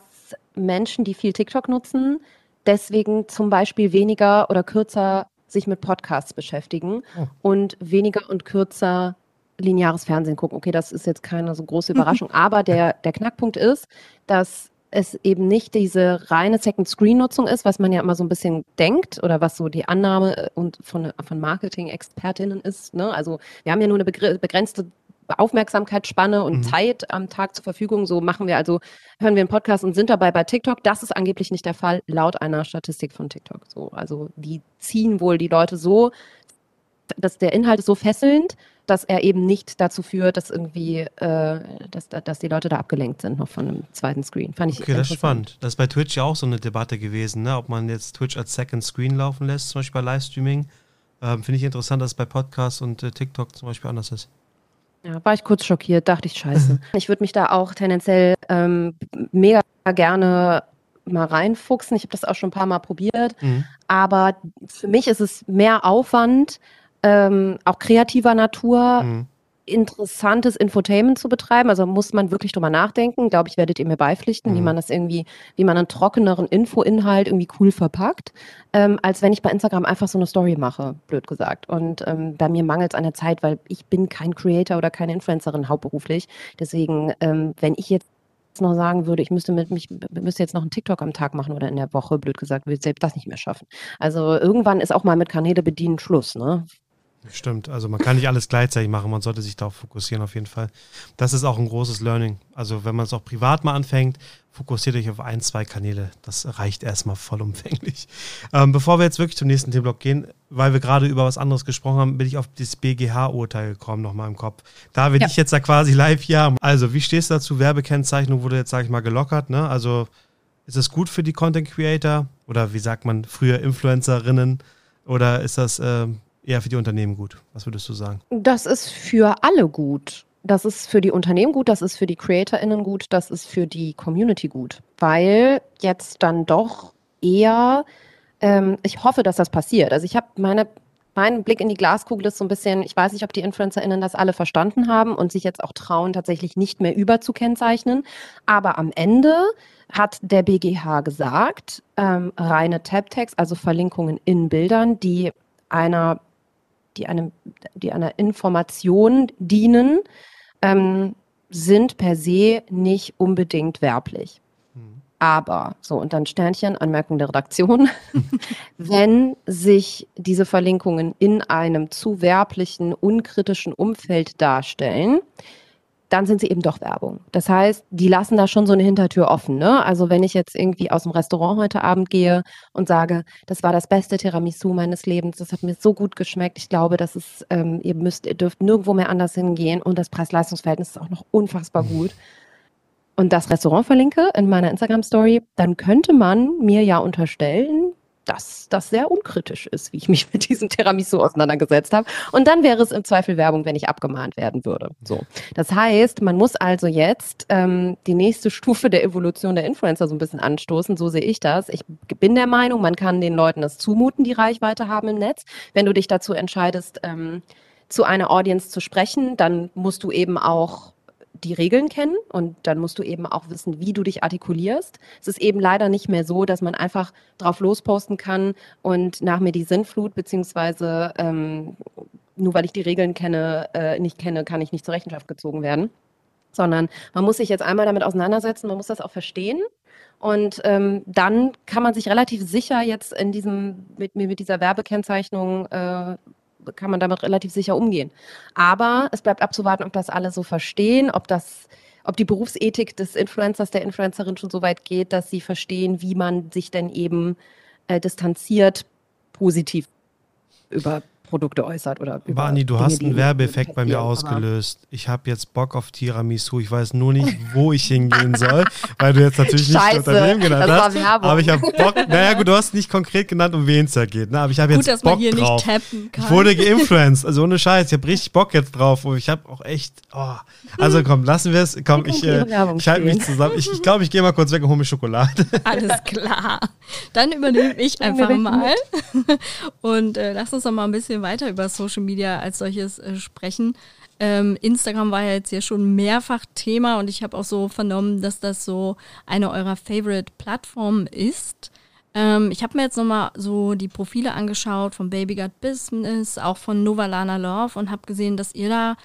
Menschen, die viel TikTok nutzen, deswegen zum Beispiel weniger oder kürzer sich mit Podcasts beschäftigen oh. und weniger und kürzer lineares Fernsehen gucken. Okay, das ist jetzt keine so große Überraschung, [LAUGHS] aber der, der Knackpunkt ist, dass es eben nicht diese reine Second-Screen-Nutzung ist, was man ja immer so ein bisschen denkt oder was so die Annahme äh, und von, von Marketing-ExpertInnen ist. Ne? Also wir haben ja nur eine begrenzte Aufmerksamkeitsspanne und mhm. Zeit am Tag zur Verfügung. So machen wir also, hören wir einen Podcast und sind dabei bei TikTok. Das ist angeblich nicht der Fall, laut einer Statistik von TikTok. So, also die ziehen wohl die Leute so, dass der Inhalt ist so fesselnd, dass er eben nicht dazu führt, dass irgendwie, äh, dass, dass die Leute da abgelenkt sind noch von einem zweiten Screen. Fand ich Okay, das ist spannend. Das ist bei Twitch ja auch so eine Debatte gewesen, ne? ob man jetzt Twitch als Second Screen laufen lässt, zum Beispiel bei Livestreaming. Ähm, Finde ich interessant, dass es bei Podcasts und äh, TikTok zum Beispiel anders ist. Ja, war ich kurz schockiert, dachte ich, scheiße. [LAUGHS] ich würde mich da auch tendenziell ähm, mega gerne mal reinfuchsen. Ich habe das auch schon ein paar Mal probiert. Mhm. Aber für mich ist es mehr Aufwand, ähm, auch kreativer Natur, mhm. interessantes Infotainment zu betreiben. Also muss man wirklich drüber nachdenken. Glaube ich, werdet ihr mir beipflichten, mhm. wie man das irgendwie, wie man einen trockeneren Infoinhalt irgendwie cool verpackt, ähm, als wenn ich bei Instagram einfach so eine Story mache, blöd gesagt. Und ähm, bei mir mangelt es an der Zeit, weil ich bin kein Creator oder keine Influencerin hauptberuflich. Deswegen, ähm, wenn ich jetzt noch sagen würde, ich müsste mit mich müsste jetzt noch einen TikTok am Tag machen oder in der Woche, blöd gesagt, würde ich selbst das nicht mehr schaffen. Also irgendwann ist auch mal mit Kanäle bedienen Schluss, ne? Stimmt, also man kann nicht alles gleichzeitig machen, man sollte sich darauf fokussieren auf jeden Fall. Das ist auch ein großes Learning. Also wenn man es auch privat mal anfängt, fokussiert euch auf ein, zwei Kanäle. Das reicht erstmal vollumfänglich. Ähm, bevor wir jetzt wirklich zum nächsten Themenblock gehen, weil wir gerade über was anderes gesprochen haben, bin ich auf das BGH-Urteil gekommen, nochmal im Kopf. Da bin ja. ich jetzt da quasi live hier. Also, wie stehst du dazu? Werbekennzeichnung wurde jetzt, sage ich mal, gelockert. Ne? Also, ist das gut für die Content Creator? Oder wie sagt man früher Influencerinnen? Oder ist das... Ähm, eher für die Unternehmen gut? Was würdest du sagen? Das ist für alle gut. Das ist für die Unternehmen gut, das ist für die CreatorInnen gut, das ist für die Community gut. Weil jetzt dann doch eher, ähm, ich hoffe, dass das passiert. Also ich habe meine mein Blick in die Glaskugel ist so ein bisschen, ich weiß nicht, ob die InfluencerInnen das alle verstanden haben und sich jetzt auch trauen, tatsächlich nicht mehr überzukennzeichnen. Aber am Ende hat der BGH gesagt, ähm, reine Tab-Tags, also Verlinkungen in Bildern, die einer die, einem, die einer Information dienen, ähm, sind per se nicht unbedingt werblich. Mhm. Aber, so, und dann Sternchen, Anmerkung der Redaktion, [LAUGHS] wenn sich diese Verlinkungen in einem zu werblichen, unkritischen Umfeld darstellen, dann sind sie eben doch Werbung. Das heißt, die lassen da schon so eine Hintertür offen. Ne? Also wenn ich jetzt irgendwie aus dem Restaurant heute Abend gehe und sage, das war das beste Tiramisu meines Lebens, das hat mir so gut geschmeckt, ich glaube, das ist, ähm, ihr müsst, ihr dürft nirgendwo mehr anders hingehen und das Preis-Leistungs-Verhältnis ist auch noch unfassbar gut. Und das Restaurant verlinke in meiner Instagram-Story, dann könnte man mir ja unterstellen, dass das sehr unkritisch ist, wie ich mich [LAUGHS] mit diesem Tiramisu auseinandergesetzt habe. Und dann wäre es im Zweifel Werbung, wenn ich abgemahnt werden würde. So. Das heißt, man muss also jetzt ähm, die nächste Stufe der Evolution der Influencer so ein bisschen anstoßen. So sehe ich das. Ich bin der Meinung, man kann den Leuten das zumuten, die Reichweite haben im Netz. Wenn du dich dazu entscheidest, ähm, zu einer Audience zu sprechen, dann musst du eben auch die Regeln kennen und dann musst du eben auch wissen, wie du dich artikulierst. Es ist eben leider nicht mehr so, dass man einfach drauf losposten kann und nach mir die Sinnflut, beziehungsweise ähm, nur weil ich die Regeln kenne, äh, nicht kenne, kann ich nicht zur Rechenschaft gezogen werden. Sondern man muss sich jetzt einmal damit auseinandersetzen, man muss das auch verstehen. Und ähm, dann kann man sich relativ sicher jetzt in diesem, mit, mit dieser Werbekennzeichnung äh, kann man damit relativ sicher umgehen. Aber es bleibt abzuwarten, ob das alle so verstehen, ob das ob die Berufsethik des Influencers, der Influencerin schon so weit geht, dass sie verstehen, wie man sich denn eben äh, distanziert positiv über Produkte äußert oder über Barney, du Dinge, hast einen Werbeeffekt bei mir ausgelöst. Ich habe jetzt Bock auf Tiramisu. Ich weiß nur nicht, wo ich hingehen soll, weil du jetzt natürlich nicht Scheiße, das Unternehmen genannt das war hast. Werbung. Aber ich habe Bock. Naja, gut, du hast nicht konkret genannt, um wen es da geht. Ne? Aber ich habe jetzt Gut, dass Bock man hier drauf. nicht tappen kann. Ich wurde geinfluenced, also ohne Scheiß. Ich habe richtig Bock jetzt drauf. Und ich habe auch echt. Oh. Also komm, lassen wir es. Komm, ich, äh, ich halte mich zusammen. Ich glaube, ich, glaub, ich gehe mal kurz weg und hole mir Schokolade. Alles klar. Dann übernehme ich einfach mal [LAUGHS] und äh, lass uns noch mal ein bisschen weiter über Social Media als solches äh, sprechen. Ähm, Instagram war ja jetzt hier schon mehrfach Thema und ich habe auch so vernommen, dass das so eine eurer Favorite-Plattformen ist. Ähm, ich habe mir jetzt nochmal so die Profile angeschaut von Baby Got Business, auch von Novalana Love und habe gesehen, dass ihr da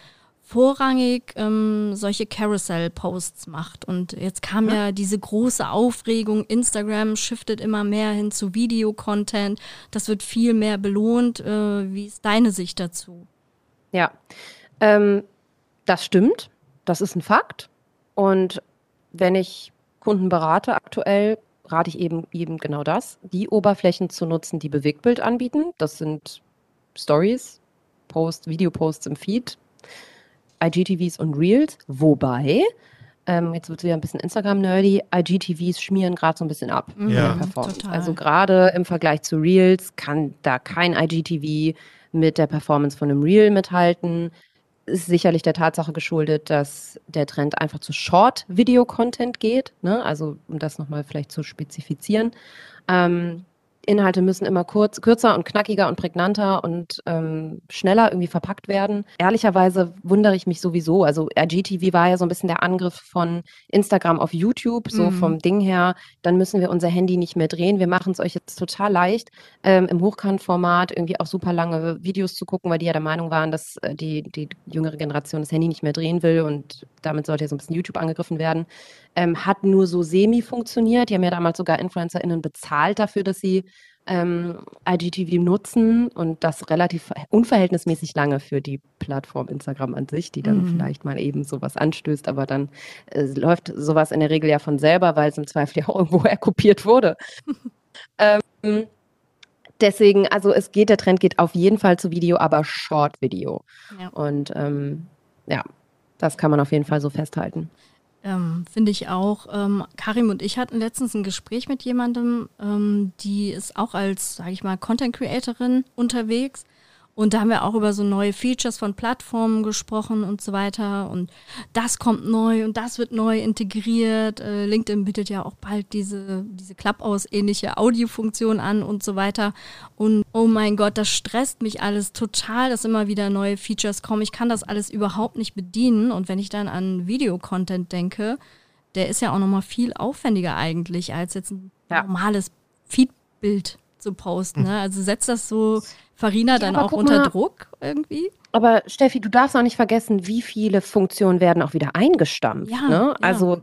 vorrangig ähm, solche Carousel-Posts macht. Und jetzt kam ja. diese große Aufregung, Instagram shiftet immer mehr hin zu Videocontent. Das wird viel mehr belohnt. Äh, wie ist deine Sicht dazu? Ja, ähm, das stimmt. Das ist ein Fakt. Und wenn ich Kunden berate aktuell, rate ich eben, eben genau das, die Oberflächen zu nutzen, die Bewegtbild anbieten. Das sind Stories, Post, Videoposts im Feed, IGTVs und Reels. Wobei, ähm, jetzt wird es wieder ein bisschen Instagram-nerdy, IGTVs schmieren gerade so ein bisschen ab in Ja. der Performance. total. Also gerade im Vergleich zu Reels kann da kein IGTV mit der Performance von einem Reel mithalten. Ist sicherlich der Tatsache geschuldet, dass der Trend einfach zu Short-Video-Content geht. Ne? Also, um das nochmal vielleicht zu spezifizieren. Ähm, Inhalte müssen immer kurz, kürzer und knackiger und prägnanter und ähm, schneller irgendwie verpackt werden. Ehrlicherweise wundere ich mich sowieso. Also IGTV war ja so ein bisschen der Angriff von Instagram auf YouTube, so Mhm. vom Ding her. Dann müssen wir unser Handy nicht mehr drehen. Wir machen es euch jetzt total leicht, ähm, im Hochkantformat irgendwie auch super lange Videos zu gucken, weil die ja der Meinung waren, dass äh, die, die jüngere Generation das Handy nicht mehr drehen will und damit sollte ja so ein bisschen YouTube angegriffen werden. Ähm, hat nur so semi funktioniert. Die haben ja damals sogar InfluencerInnen bezahlt dafür, dass sie ähm, IGTV nutzen und das relativ unverhältnismäßig lange für die Plattform Instagram an sich, die dann Mhm. vielleicht mal eben sowas anstößt, aber dann äh, läuft sowas in der Regel ja von selber, weil es im Zweifel [LAUGHS] ja auch irgendwoher kopiert wurde. [LAUGHS] ähm, deswegen, also es geht, der Trend geht auf jeden Fall zu Video, aber Short-Video. Ja. Und ähm, ja, das kann man auf jeden Fall so festhalten. Ähm, Finde ich auch. Ähm, Karim und ich hatten letztens ein Gespräch mit jemandem, ähm, die ist auch als, sage ich mal, Content Creatorin unterwegs. Und da haben wir auch über so neue Features von Plattformen gesprochen und so weiter. Und das kommt neu und das wird neu integriert. Äh, LinkedIn bietet ja auch bald diese, diese Clubhouse-ähnliche Audiofunktion an und so weiter. Und oh mein Gott, das stresst mich alles total, dass immer wieder neue Features kommen. Ich kann das alles überhaupt nicht bedienen. Und wenn ich dann an Videocontent denke, der ist ja auch nochmal viel aufwendiger eigentlich, als jetzt ein Ja. normales Feedbild zu posten. Ne? Also setzt das so Farina dann aber auch unter mal. Druck irgendwie? Aber Steffi, du darfst auch nicht vergessen, wie viele Funktionen werden auch wieder eingestampft. Ja, ne? ja. Also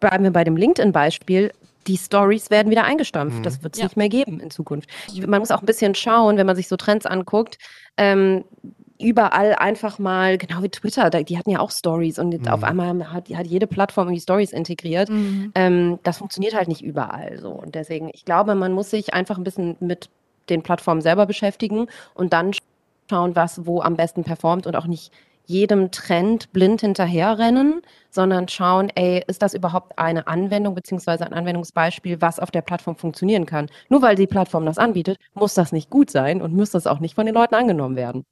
bleiben wir bei dem LinkedIn-Beispiel. Die Stories werden wieder eingestampft. Das wird es Ja. nicht mehr geben in Zukunft. Man muss auch ein bisschen schauen, wenn man sich so Trends anguckt. Ähm, überall einfach mal, genau wie Twitter, da, die hatten ja auch Stories und jetzt Mhm. auf einmal hat, hat jede Plattform irgendwie Stories integriert. Mhm. Ähm, das funktioniert halt nicht überall so. Und deswegen, ich glaube, man muss sich einfach ein bisschen mit den Plattformen selber beschäftigen und dann schauen, was wo am besten performt und auch nicht jedem Trend blind hinterherrennen, sondern schauen, ey, ist das überhaupt eine Anwendung beziehungsweise ein Anwendungsbeispiel, was auf der Plattform funktionieren kann? Nur weil die Plattform das anbietet, muss das nicht gut sein und muss das auch nicht von den Leuten angenommen werden.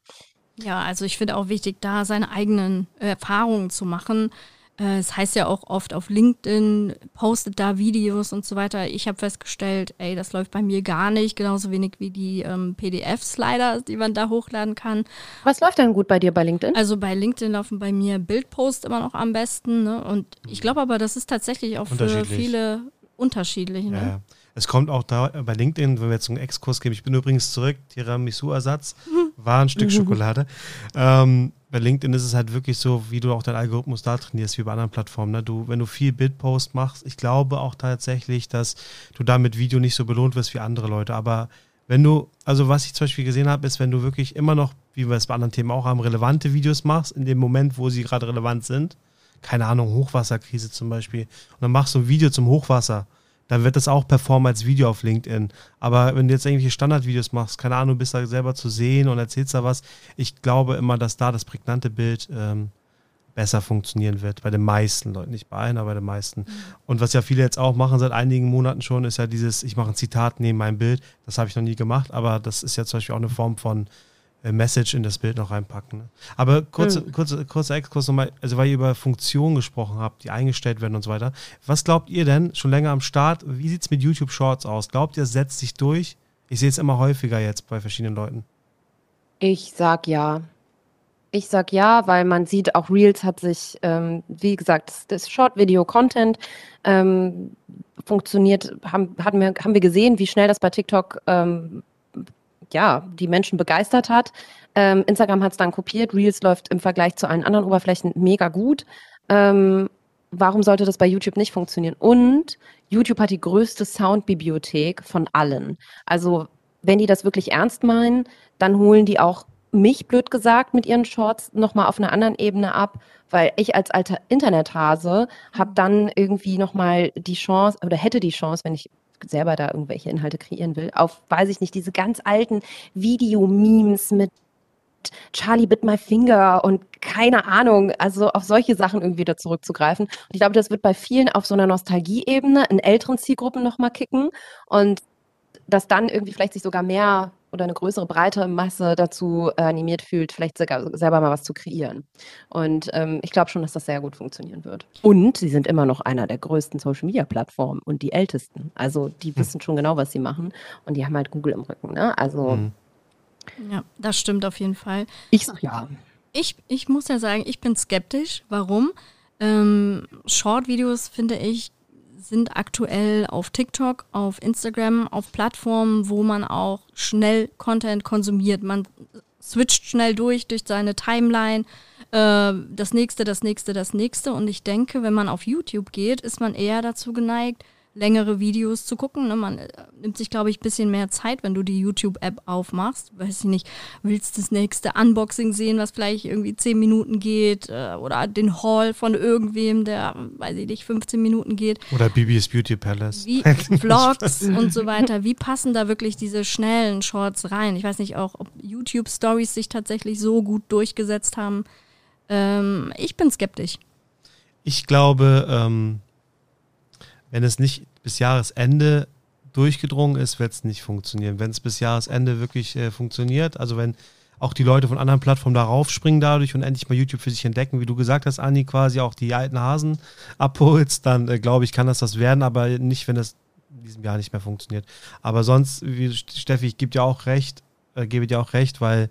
Ja, also ich finde auch wichtig, da seine eigenen äh, Erfahrungen zu machen. Äh, es heißt ja auch oft auf LinkedIn, postet da Videos und so weiter. Ich habe festgestellt, ey, das läuft bei mir gar nicht, genauso wenig wie die ähm, PDFs leider, die man da hochladen kann. Was läuft denn gut bei dir bei LinkedIn? Also bei LinkedIn laufen bei mir Bildposts immer noch am besten. Ne? Und ich glaube aber, das ist tatsächlich auch für viele unterschiedlich. Ne? Ja, Es kommt auch da bei LinkedIn, wenn wir jetzt einen Exkurs geben, ich bin übrigens zurück, Tiramisu-Ersatz, war ein Stück [LAUGHS] Schokolade. Ähm, bei LinkedIn ist es halt wirklich so, wie du auch deinen Algorithmus da trainierst, wie bei anderen Plattformen. Ne? Du, wenn du viel Bildpost machst, ich glaube auch tatsächlich, dass du da mit Video nicht so belohnt wirst wie andere Leute. Aber wenn du, also was ich zum Beispiel gesehen habe, ist, wenn du wirklich immer noch, wie wir es bei anderen Themen auch haben, relevante Videos machst, in dem Moment, wo sie gerade relevant sind, keine Ahnung, Hochwasserkrise zum Beispiel, und dann machst du ein Video zum Hochwasser dann wird das auch performen als Video auf LinkedIn. Aber wenn du jetzt irgendwelche Standardvideos machst, keine Ahnung, bist da selber zu sehen und erzählst da was, ich glaube immer, dass da das prägnante Bild ähm, besser funktionieren wird. Bei den meisten Leuten, nicht bei allen, aber bei den meisten. Mhm. Und was ja viele jetzt auch machen seit einigen Monaten schon, ist ja dieses, ich mache ein Zitat neben meinem Bild. Das habe ich noch nie gemacht, aber das ist ja zum Beispiel auch eine Form von Message in das Bild noch reinpacken. Ne? Aber kurze, mhm. kurze, kurzer Exkurs nochmal, also weil ihr über Funktionen gesprochen habt, die eingestellt werden und so weiter. Was glaubt ihr denn, schon länger am Start, wie sieht es mit YouTube Shorts aus? Glaubt ihr, es setzt sich durch? Ich sehe es immer häufiger jetzt bei verschiedenen Leuten. Ich sag ja. Ich sag ja, weil man sieht, auch Reels hat sich, ähm, wie gesagt, das, das Short-Video-Content ähm, funktioniert, haben, hatten wir, haben wir gesehen, wie schnell das bei TikTok ähm, ja, die Menschen begeistert hat. Ähm, Instagram hat es dann kopiert. Reels läuft im Vergleich zu allen anderen Oberflächen mega gut. Ähm, warum sollte das bei YouTube nicht funktionieren? Und YouTube hat die größte Soundbibliothek von allen. Also wenn die das wirklich ernst meinen, dann holen die auch mich, blöd gesagt, mit ihren Shorts nochmal auf einer anderen Ebene ab, weil ich als alter Internethase habe dann irgendwie nochmal die Chance oder hätte die Chance, wenn ich selber da irgendwelche Inhalte kreieren will, auf, weiß ich nicht, diese ganz alten Videomemes mit Charlie bit my finger und keine Ahnung, also auf solche Sachen irgendwie wieder zurückzugreifen. Und ich glaube, das wird bei vielen auf so einer Nostalgieebene in älteren Zielgruppen nochmal kicken und dass dann irgendwie vielleicht sich sogar mehr oder eine größere, breite Masse dazu äh, animiert fühlt, vielleicht sogar selber mal was zu kreieren. Und ähm, ich glaube schon, dass das sehr gut funktionieren wird. Und sie sind immer noch einer der größten Social-Media-Plattformen und die ältesten. Also die hm. wissen schon genau, was sie machen und die haben halt Google im Rücken. Ne? Also hm. ja, das stimmt auf jeden Fall. Ich sag ja. Ich, ich muss ja sagen, ich bin skeptisch. Warum? Ähm, Short-Videos finde ich sind aktuell auf TikTok, auf Instagram, auf Plattformen, wo man auch schnell Content konsumiert. Man switcht schnell durch, durch seine Timeline. Äh, das nächste, das nächste, das nächste. Und ich denke, wenn man auf YouTube geht, ist man eher dazu geneigt, längere Videos zu gucken. Ne? Man äh, nimmt sich, glaube ich, ein bisschen mehr Zeit, wenn du die YouTube-App aufmachst. Weiß ich nicht, willst das nächste Unboxing sehen, was vielleicht irgendwie 10 Minuten geht äh, oder den Haul von irgendwem, der, weiß ich nicht, 15 Minuten geht. Oder Bibis Beauty Palace. Wie [LAUGHS] Vlogs und so weiter. Wie passen da wirklich diese schnellen Shorts rein? Ich weiß nicht auch, ob YouTube-Stories sich tatsächlich so gut durchgesetzt haben. Ähm, ich bin skeptisch. Ich glaube, ähm, wenn es nicht bis Jahresende durchgedrungen ist, wird es nicht funktionieren. Wenn es bis Jahresende wirklich äh, funktioniert, also wenn auch die Leute von anderen Plattformen darauf springen dadurch und endlich mal YouTube für sich entdecken, wie du gesagt hast, Anni, quasi auch die alten Hasen abholst, dann äh, glaube ich, kann das das werden, aber nicht, wenn es in diesem Jahr nicht mehr funktioniert. Aber sonst, wie Steffi, ich gebe dir auch recht, äh, gebe dir auch recht, weil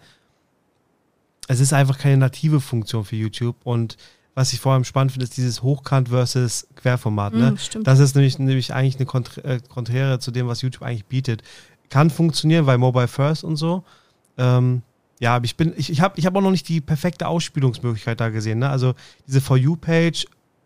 es ist einfach keine native Funktion für YouTube und was ich vor allem spannend finde, ist dieses Hochkant versus Querformat. Ne? Mm, das ist nämlich, nämlich eigentlich eine Kont äh, Konträre zu dem, was YouTube eigentlich bietet. Kann funktionieren, weil Mobile First und so. Ähm, ja, aber ich bin, ich, ich habe ich hab auch noch nicht die perfekte Ausspielungsmöglichkeit da gesehen. Ne? Also diese For You-Page,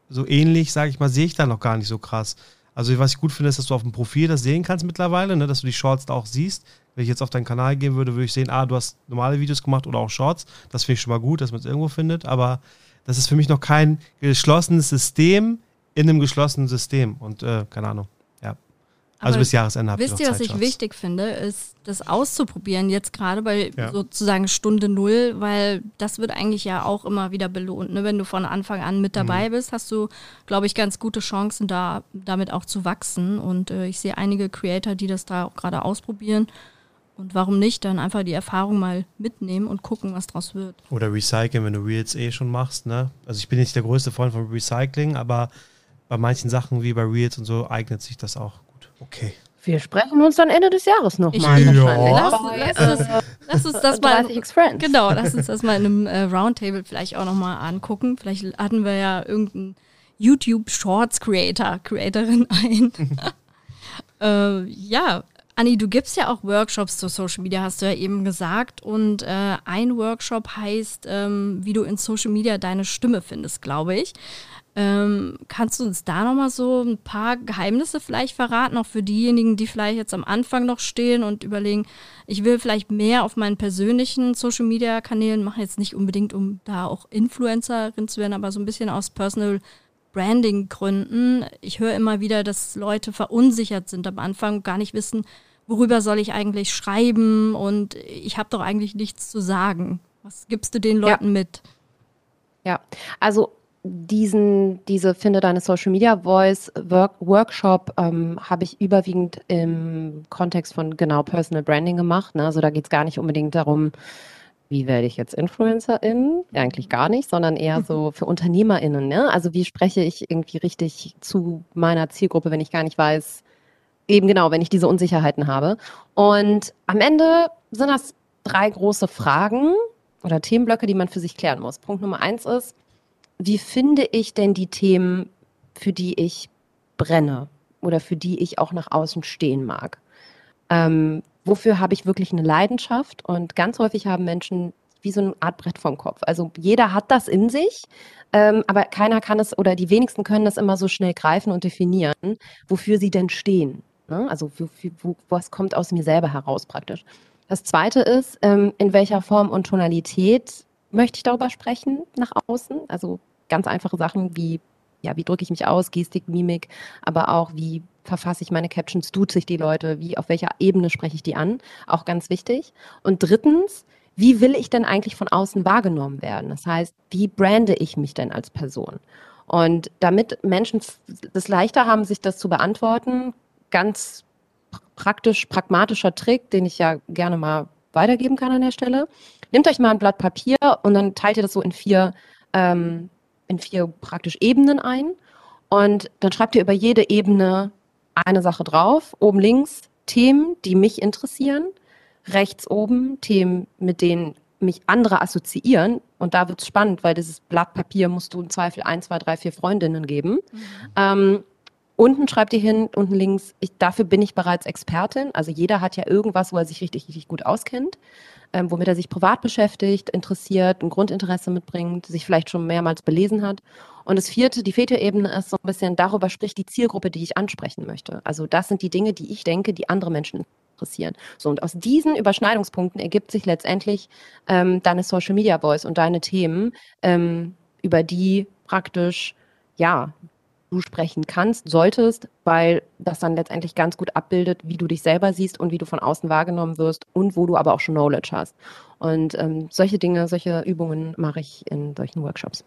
so ähnlich, sage ich mal, sehe ich da noch gar nicht so krass. Also was ich gut finde, ist, dass du auf dem Profil das sehen kannst mittlerweile, ne? dass du die Shorts da auch siehst. Wenn ich jetzt auf deinen Kanal gehen würde, würde ich sehen, ah, du hast normale Videos gemacht oder auch Shorts. Das finde ich schon mal gut, dass man es irgendwo findet. Aber das ist für mich noch kein geschlossenes System in einem geschlossenen System. Und äh, keine Ahnung. Ja. Also Aber bis Jahresende habt Wisst ihr, was ich wichtig finde, ist, das auszuprobieren jetzt gerade bei ja. sozusagen Stunde Null, weil das wird eigentlich ja auch immer wieder belohnt. Ne? Wenn du von Anfang an mit dabei mhm. bist, hast du, glaube ich, ganz gute Chancen, da damit auch zu wachsen. Und äh, ich sehe einige Creator, die das da auch gerade ausprobieren. Und warum nicht dann einfach die Erfahrung mal mitnehmen und gucken, was draus wird. Oder recyceln, wenn du Reels eh schon machst. Ne? Also ich bin nicht der größte Freund von Recycling, aber bei manchen Sachen wie bei Reels und so eignet sich das auch gut. Okay. Wir sprechen uns dann Ende des Jahres nochmal. Ja. Lass, uns, lass uns das mal 30 X Friends. Genau, lass uns das mal in einem äh, Roundtable vielleicht auch nochmal angucken. Vielleicht hatten wir ja irgendeinen YouTube Shorts Creator, Creatorin ein. [LAUGHS] äh, ja, Anni, du gibst ja auch Workshops zu Social Media, hast du ja eben gesagt. Und äh, ein Workshop heißt, ähm, wie du in Social Media deine Stimme findest, glaube ich. Ähm, kannst du uns da nochmal so ein paar Geheimnisse vielleicht verraten, auch für diejenigen, die vielleicht jetzt am Anfang noch stehen und überlegen, ich will vielleicht mehr auf meinen persönlichen Social Media Kanälen machen, jetzt nicht unbedingt, um da auch Influencerin zu werden, aber so ein bisschen aus Personal Branding Gründen. Ich höre immer wieder, dass Leute verunsichert sind am Anfang, gar nicht wissen, worüber soll ich eigentlich schreiben und ich habe doch eigentlich nichts zu sagen. Was gibst du den Ja. Leuten mit? Ja, also diesen, diese Finde deine Social Media Voice Work, Workshop ähm, habe ich überwiegend im Kontext von genau Personal Branding gemacht. Ne? Also da geht es gar nicht unbedingt darum, wie werde ich jetzt InfluencerIn? Eigentlich gar nicht, sondern eher so für UnternehmerInnen. Ne? Also wie spreche ich irgendwie richtig zu meiner Zielgruppe, wenn ich gar nicht weiß, eben genau, wenn ich diese Unsicherheiten habe. Und am Ende sind das drei große Fragen oder Themenblöcke, die man für sich klären muss. Punkt Nummer eins ist, wie finde ich denn die Themen, für die ich brenne oder für die ich auch nach außen stehen mag? Ähm, wofür habe ich wirklich eine Leidenschaft? Und ganz häufig haben Menschen wie so eine Art Brett vom Kopf. Also jeder hat das in sich, ähm, aber keiner kann es oder die wenigsten können das immer so schnell greifen und definieren, wofür sie denn stehen. Ne? Also wo, wo, was kommt aus mir selber heraus praktisch. Das Zweite ist, ähm, in welcher Form und Tonalität möchte ich darüber sprechen nach außen? Also ganz einfache Sachen wie, ja, wie drücke ich mich aus, Gestik, Mimik, aber auch wie verfasse ich meine Captions, duze ich die Leute, wie, auf welcher Ebene spreche ich die an? Auch ganz wichtig. Und drittens, wie will ich denn eigentlich von außen wahrgenommen werden? Das heißt, wie brande ich mich denn als Person? Und damit Menschen das leichter haben, sich das zu beantworten, ganz praktisch, pragmatischer Trick, den ich ja gerne mal weitergeben kann an der Stelle. Nehmt euch mal ein Blatt Papier und dann teilt ihr das so in vier, ähm, in vier praktisch Ebenen ein. Und dann schreibt ihr über jede Ebene eine Sache drauf. Oben links Themen, die mich interessieren. Rechts oben Themen, mit denen mich andere assoziieren. Und da wird es spannend, weil dieses Blatt Papier musst du im Zweifel ein, zwei, drei, vier Freundinnen geben. Ähm, unten schreibt ihr hin, unten links, ich, dafür bin ich bereits Expertin. Also jeder hat ja irgendwas, wo er sich richtig, richtig gut auskennt, ähm, womit er sich privat beschäftigt, interessiert, ein Grundinteresse mitbringt, sich vielleicht schon mehrmals belesen hat. Und das vierte, die vierte Ebene ist so ein bisschen, darüber spricht die Zielgruppe, die ich ansprechen möchte. Also das sind die Dinge, die ich denke, die andere Menschen interessieren. So, und aus diesen Überschneidungspunkten ergibt sich letztendlich ähm, deine Social Media Voice und deine Themen, ähm, über die praktisch, ja, du sprechen kannst, solltest, weil das dann letztendlich ganz gut abbildet, wie du dich selber siehst und wie du von außen wahrgenommen wirst und wo du aber auch schon Knowledge hast. Und ähm, solche Dinge, solche Übungen mache ich in solchen Workshops.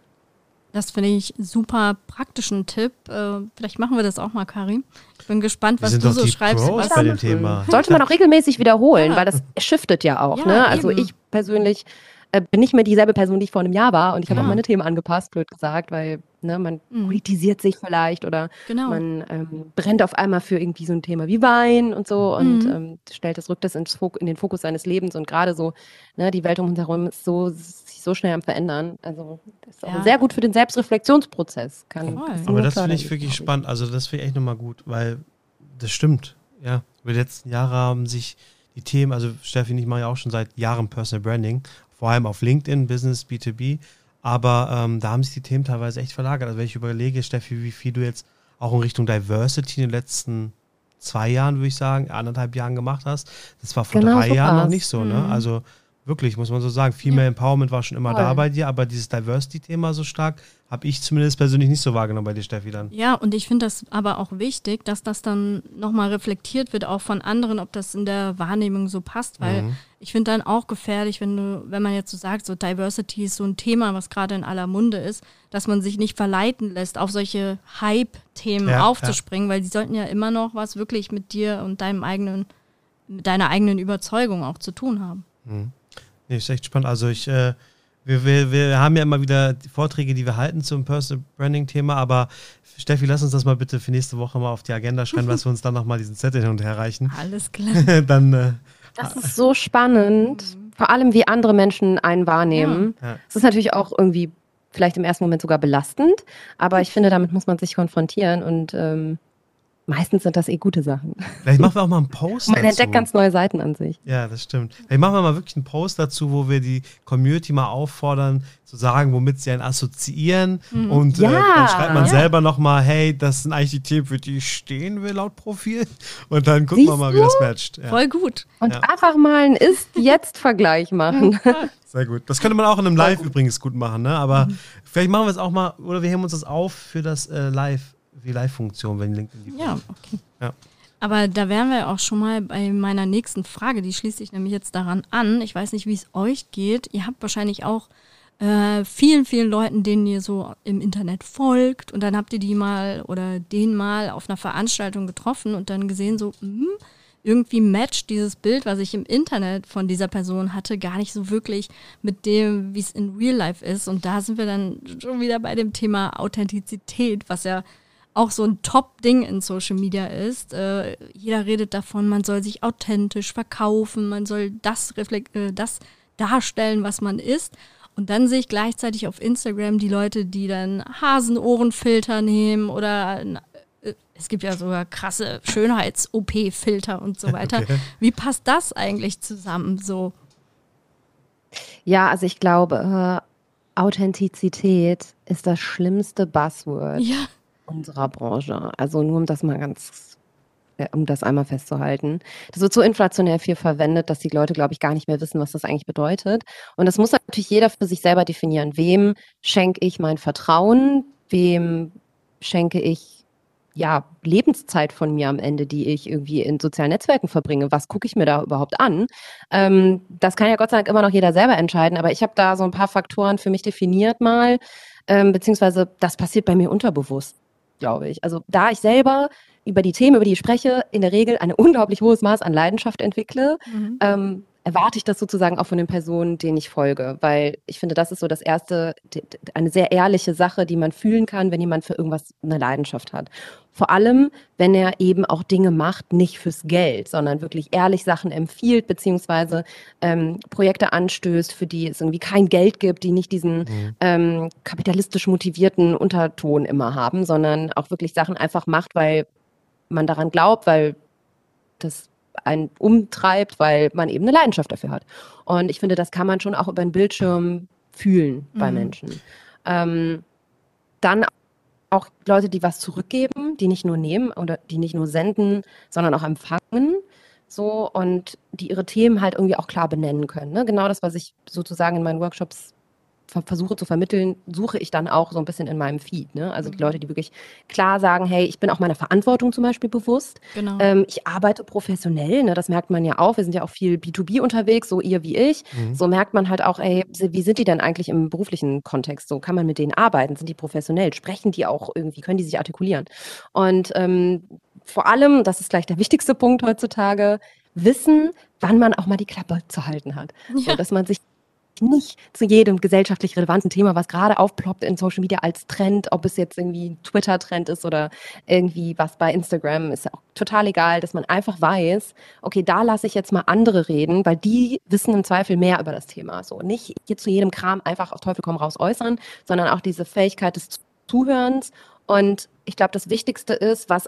Das finde ich super praktischen Tipp. Äh, vielleicht machen wir das auch mal, Karim. Ich bin gespannt, was du so schreibst. Pros Was, bei dem Thema. Sollte man auch regelmäßig wiederholen, Ja. weil das shiftet ja auch. Ja, ne? Also eben. ich persönlich äh, bin nicht mehr dieselbe Person, die ich vor einem Jahr war und ich habe Ja. auch meine Themen angepasst, blöd gesagt, weil ne, man Mhm. politisiert sich vielleicht oder genau. man ähm, brennt auf einmal für irgendwie so ein Thema wie Wein und so und Mhm. ähm, stellt das, rückt das ins Fok in den Fokus seines Lebens und gerade so, ne, die Welt um uns herum ist so, sich so schnell am Verändern. Also das ist auch Ja. sehr gut für den Selbstreflexionsprozess. Kann, ist Aber das finde ich wirklich spannend. Also das finde ich echt nochmal gut, weil das stimmt. Ja, über die letzten Jahre haben sich die Themen, also Steffi und ich machen ja auch schon seit Jahren Personal Branding, vor allem auf LinkedIn, Business, B2B. Aber ähm, da haben sich die Themen teilweise echt verlagert. Also wenn ich überlege, Steffi, wie viel du jetzt auch in Richtung Diversity in den letzten zwei Jahren, würde ich sagen, anderthalb Jahren gemacht hast, das war vor Genau drei so Jahren noch nicht so. Ne? Mhm. Also wirklich, muss man so sagen, Female Empowerment war schon immer Voll. da bei dir, aber dieses Diversity-Thema so stark habe ich zumindest persönlich nicht so wahrgenommen bei dir, Steffi, dann. Ja, und ich finde das aber auch wichtig, dass das dann nochmal reflektiert wird, auch von anderen, ob das in der Wahrnehmung so passt, weil Mhm. ich finde dann auch gefährlich, wenn du, wenn man jetzt so sagt, so Diversity ist so ein Thema, was gerade in aller Munde ist, dass man sich nicht verleiten lässt, auf solche Hype-Themen Ja, aufzuspringen, weil die sollten ja immer noch was wirklich mit dir und deinem eigenen mit deiner eigenen Überzeugung auch zu tun haben. Mhm. Nee, ist echt spannend. Also ich, äh, wir, wir, wir haben ja immer wieder Vorträge, die wir halten zum Personal Branding Thema, aber Steffi, lass uns das mal bitte für nächste Woche mal auf die Agenda schreiben, [LAUGHS] dass wir uns dann nochmal diesen Zettel hin und her reichen. Alles [LAUGHS] klar. dann, äh, das ist so spannend, vor allem wie andere Menschen einen wahrnehmen. Ja. Es ist natürlich auch irgendwie vielleicht im ersten Moment sogar belastend, aber ich finde, damit muss man sich konfrontieren und ähm, meistens sind das eh gute Sachen. Vielleicht machen wir auch mal einen Post Man dazu. entdeckt ganz neue Seiten an sich. Ja, das stimmt. Vielleicht machen wir mal wirklich einen Post dazu, wo wir die Community mal auffordern, zu sagen, womit sie einen assoziieren. Und äh, Ja. dann schreibt man Ja. selber nochmal, hey, das sind eigentlich die Themen, für die ich stehen will, laut Profil. Und dann gucken wir Siehst mal, wie das matcht. Ja, Voll gut. Und Ja. einfach mal einen Ist-Jetzt-Vergleich machen. sehr gut. Das könnte man auch in einem Live übrigens gut machen, ne? Aber vielleicht machen wir es auch mal, oder wir heben uns das auf für das äh, Live, die Live-Funktion, wenn LinkedIn die Ja, okay. Ja. Aber da wären wir auch schon mal bei meiner nächsten Frage. Die schließt sich nämlich jetzt daran an. Ich weiß nicht, wie es euch geht. Ihr habt wahrscheinlich auch äh, vielen, vielen Leuten, denen ihr so im Internet folgt. Und dann habt ihr die mal oder den mal auf einer Veranstaltung getroffen und dann gesehen, so, hm, irgendwie matcht dieses Bild, was ich im Internet von dieser Person hatte, gar nicht so wirklich mit dem, wie es in Real Life ist. Und da sind wir dann schon wieder bei dem Thema Authentizität, was ja auch so ein Top-Ding in Social Media ist. Äh, jeder redet davon, man soll sich authentisch verkaufen, man soll das, reflekt äh, das darstellen, was man ist. Und dann sehe ich gleichzeitig auf Instagram die Leute, die dann Hasenohrenfilter nehmen oder äh, es gibt ja sogar krasse Schönheits-OP-Filter und so [LAUGHS] weiter. Okay. Wie passt das eigentlich zusammen so? Ja, also ich glaube, äh, Authentizität ist das schlimmste Buzzword Ja, unserer Branche. Also nur um das mal ganz, äh, um das einmal festzuhalten. Das wird so inflationär viel verwendet, dass die Leute, glaube ich, gar nicht mehr wissen, was das eigentlich bedeutet. Und das muss natürlich jeder für sich selber definieren. Wem schenke ich mein Vertrauen? Wem schenke ich ja, Lebenszeit von mir am Ende, die ich irgendwie in sozialen Netzwerken verbringe. Was gucke ich mir da überhaupt an? Ähm, das kann ja Gott sei Dank immer noch jeder selber entscheiden, aber ich habe da so ein paar Faktoren für mich definiert mal, ähm, beziehungsweise das passiert bei mir unterbewusst, glaube ich. Also da ich selber über die Themen, über die ich spreche, in der Regel ein [LAUGHS] unglaublich hohes Maß an Leidenschaft entwickle, mhm. ähm, erwarte ich das sozusagen auch von den Personen, denen ich folge, weil ich finde, das ist so das erste, eine sehr ehrliche Sache, die man fühlen kann, wenn jemand für irgendwas eine Leidenschaft hat. Vor allem, wenn er eben auch Dinge macht, nicht fürs Geld, sondern wirklich ehrlich Sachen empfiehlt, beziehungsweise ähm, Projekte anstößt, für die es irgendwie kein Geld gibt, die nicht diesen Mhm. ähm, kapitalistisch motivierten Unterton immer haben, sondern auch wirklich Sachen einfach macht, weil man daran glaubt, weil das einen umtreibt, weil man eben eine Leidenschaft dafür hat. Und ich finde, das kann man schon auch über den Bildschirm fühlen bei Mhm. Menschen. Ähm, dann auch Leute, die was zurückgeben, die nicht nur nehmen oder die nicht nur senden, sondern auch empfangen. So und die ihre Themen halt irgendwie auch klar benennen können. Ne? Genau das, was ich sozusagen in meinen Workshops versuche zu vermitteln, suche ich dann auch so ein bisschen in meinem Feed. Ne? Also die Mhm. Leute, die wirklich klar sagen, hey, ich bin auch meiner Verantwortung zum Beispiel bewusst. genau. Ähm, ich arbeite professionell, ne? das merkt man ja auch. Wir sind ja auch viel B2B unterwegs, so ihr wie ich. Mhm. So merkt man halt auch, ey, wie sind die denn eigentlich im beruflichen Kontext? So kann man mit denen arbeiten? Sind die professionell? Sprechen die auch irgendwie? Können die sich artikulieren? Und ähm, vor allem, das ist gleich der wichtigste Punkt heutzutage, wissen, wann man auch mal die Klappe zu halten hat. So, ja. dass man sich nicht zu jedem gesellschaftlich relevanten Thema, was gerade aufploppt in Social Media als Trend, ob es jetzt irgendwie ein Twitter-Trend ist oder irgendwie was bei Instagram, ist ja auch total egal, dass man einfach weiß, okay, da lasse ich jetzt mal andere reden, weil die wissen im Zweifel mehr über das Thema. So nicht hier zu jedem Kram einfach auf Teufel komm raus äußern, sondern auch diese Fähigkeit des Zuhörens. Und ich glaube, das Wichtigste ist, was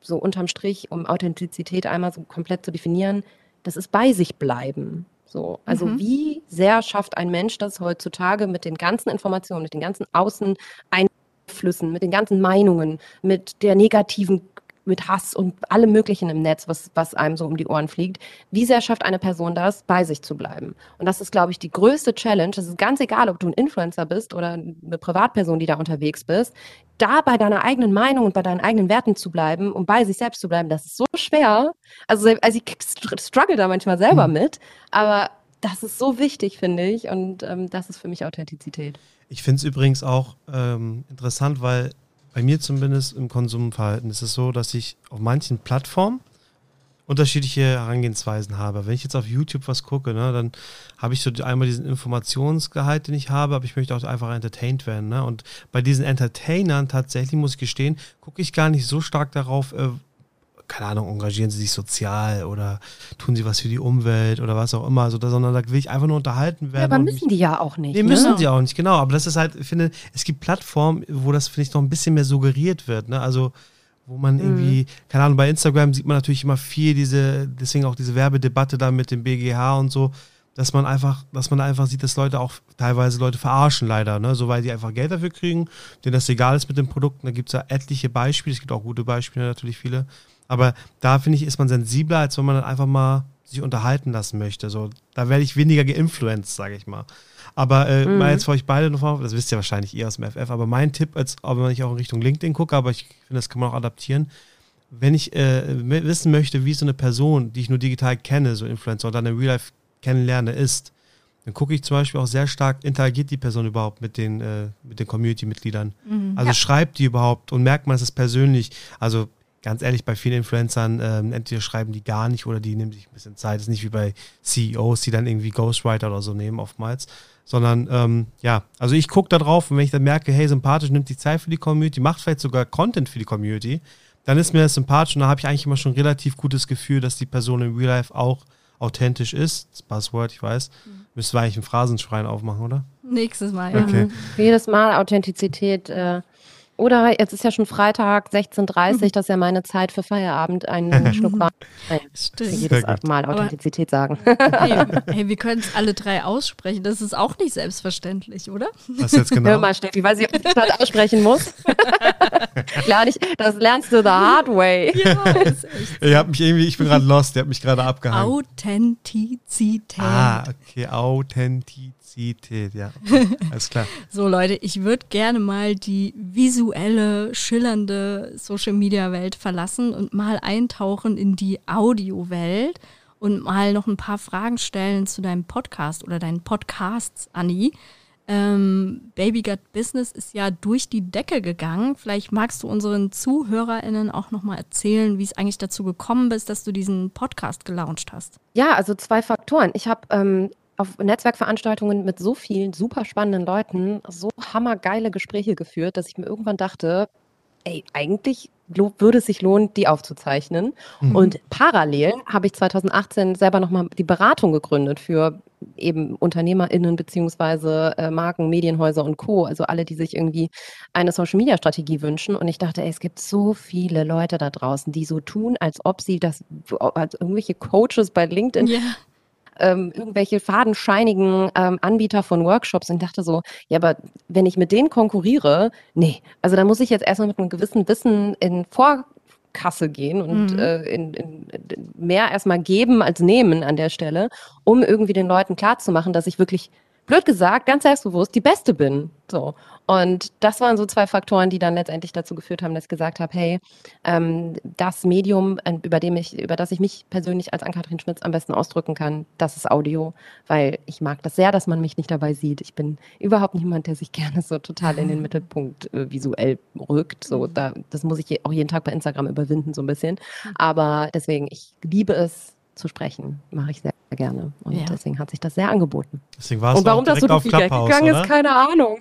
so unterm Strich, um Authentizität einmal so komplett zu definieren, das ist bei sich bleiben. So, also Mhm. wie sehr schafft ein Mensch das heutzutage mit den ganzen Informationen, mit den ganzen Außeneinflüssen, mit den ganzen Meinungen, mit der negativen, mit Hass und allem Möglichen im Netz, was, was einem so um die Ohren fliegt. Wie sehr schafft eine Person das, bei sich zu bleiben? Und das ist, glaube ich, die größte Challenge. Es ist ganz egal, ob du ein Influencer bist oder eine Privatperson, die da unterwegs bist. Da bei deiner eigenen Meinung und bei deinen eigenen Werten zu bleiben und bei sich selbst zu bleiben, das ist so schwer. Also, also ich str- struggle da manchmal selber mit, aber das ist so wichtig, finde ich. Und ähm, das ist für mich Authentizität. Ich finde es übrigens auch ähm, interessant, weil bei mir zumindest im Konsumverhalten ist es so, dass ich auf manchen Plattformen unterschiedliche Herangehensweisen habe. Wenn ich jetzt auf YouTube was gucke, ne, dann habe ich so einmal diesen Informationsgehalt, den ich habe, aber ich möchte auch einfach entertained werden. Ne? Und bei diesen Entertainern tatsächlich, muss ich gestehen, gucke ich gar nicht so stark darauf, äh, keine Ahnung, engagieren sie sich sozial oder tun sie was für die Umwelt oder was auch immer, so, sondern da will ich einfach nur unterhalten werden. Ja, aber müssen die ja auch nicht. Nee, müssen ne? sie auch nicht, genau. Aber das ist halt, ich finde, es gibt Plattformen, wo das, finde ich, noch ein bisschen mehr suggeriert wird. Ne? Also, wo man irgendwie, mhm. keine Ahnung, bei Instagram sieht man natürlich immer viel diese, deswegen auch diese Werbedebatte da mit dem BGH und so, dass man einfach, dass man einfach sieht, dass Leute auch teilweise Leute verarschen leider, ne? So weil die einfach Geld dafür kriegen, denen das egal ist mit den Produkten. Da gibt es ja etliche Beispiele, es gibt auch gute Beispiele natürlich viele. Aber da finde ich, ist man sensibler, als wenn man dann einfach mal sich unterhalten lassen möchte. So, da werde ich weniger geinfluenced, sage ich mal. Aber äh, mhm. mal jetzt für euch beide nochmal, das wisst ihr wahrscheinlich ihr aus dem FF, aber mein Tipp, als, auch wenn ich auch in Richtung LinkedIn gucke, aber ich finde, das kann man auch adaptieren. Wenn ich äh, wissen möchte, wie so eine Person, die ich nur digital kenne, so Influencer, oder in Real Life kennenlerne, ist, dann gucke ich zum Beispiel auch sehr stark, interagiert die Person überhaupt mit den, äh, mit den Community-Mitgliedern? Mhm, also ja. schreibt die überhaupt und merkt man, es ist persönlich. Also ganz ehrlich, bei vielen Influencern, ähm, entweder schreiben die gar nicht oder die nehmen sich ein bisschen Zeit. Das ist nicht wie bei CEOs, die dann irgendwie Ghostwriter oder so nehmen oftmals. Sondern, ähm, ja, also ich gucke da drauf und wenn ich dann merke, hey, sympathisch, nimmt die Zeit für die Community, macht vielleicht sogar Content für die Community, dann ist mir das sympathisch und da habe ich eigentlich immer schon ein relativ gutes Gefühl, dass die Person in Real Life auch authentisch ist. Das Buzzword, ich weiß. Mhm. Müssen wir eigentlich einen Phrasenschrein aufmachen, oder? Nächstes Mal, ja. Okay. Jedes Mal Authentizität äh, oder jetzt ist ja schon Freitag, 16.30 Uhr, mhm. das ist ja meine Zeit für Feierabend, einen Schluck [LAUGHS] Wein. Stimmt. Jedes Mal Authentizität sagen. [LAUGHS] Hey, [LAUGHS] hey wir können es alle drei aussprechen. Das ist auch nicht selbstverständlich, oder? Was jetzt genau? Hör mal, Steffi, weiß ich, ob ich das aussprechen muss. Klar nicht, das lernst du the hard way. Ja, ist echt so. Ihr habt mich irgendwie, ich bin gerade lost, ihr habt mich gerade abgehangen. Authentizität. Ah, okay, Authentizität. Authentizität, ja. [LAUGHS] Alles klar. so, Leute, ich würde gerne mal die visuelle, schillernde Social Media Welt verlassen und mal eintauchen in die Audiowelt und mal noch ein paar Fragen stellen zu deinem Podcast oder deinen Podcasts, Anni. Ähm, Baby Gut Business ist ja durch die Decke gegangen. Vielleicht magst du unseren ZuhörerInnen auch nochmal erzählen, wie es eigentlich dazu gekommen ist, dass du diesen Podcast gelauncht hast. Ja, also zwei Faktoren. Ich habe ähm, auf Netzwerkveranstaltungen mit so vielen super spannenden Leuten so hammergeile Gespräche geführt, dass ich mir irgendwann dachte, ey, eigentlich würde es sich lohnen, die aufzuzeichnen. Mhm. Und parallel habe ich 2018 selber nochmal die Beratung gegründet für eben UnternehmerInnen beziehungsweise äh, Marken, Medienhäuser und Co., also alle, die sich irgendwie eine Social-Media-Strategie wünschen. Und ich dachte, ey, es gibt so viele Leute da draußen, die so tun, als ob sie das, als irgendwelche Coaches bei LinkedIn yeah ähm, irgendwelche fadenscheinigen ähm, Anbieter von Workshops und dachte so, ja, aber wenn ich mit denen konkurriere, nee, also da muss ich jetzt erstmal mit einem gewissen Wissen in Vorkasse gehen und mhm. äh, in, in mehr erstmal geben als nehmen an der Stelle, um irgendwie den Leuten klarzumachen, dass ich wirklich blöd gesagt, ganz selbstbewusst die Beste bin. So. Und das waren so zwei Faktoren, die dann letztendlich dazu geführt haben, dass ich gesagt habe, hey, ähm, das Medium, über, dem ich, über das ich mich persönlich als Ann-Kathrin Schmitz am besten ausdrücken kann, das ist Audio, weil ich mag das sehr, dass man mich nicht dabei sieht. Ich bin überhaupt niemand, der sich gerne so total in den Mittelpunkt äh, visuell rückt. So, mhm. da, das muss ich auch jeden Tag bei Instagram überwinden, so ein bisschen. Mhm. Aber deswegen, ich liebe es, zu sprechen. Mache ich sehr gerne. Und ja. deswegen hat sich das sehr angeboten. Deswegen war es Und warum das so durch die Decke gegangen ist, keine Ahnung.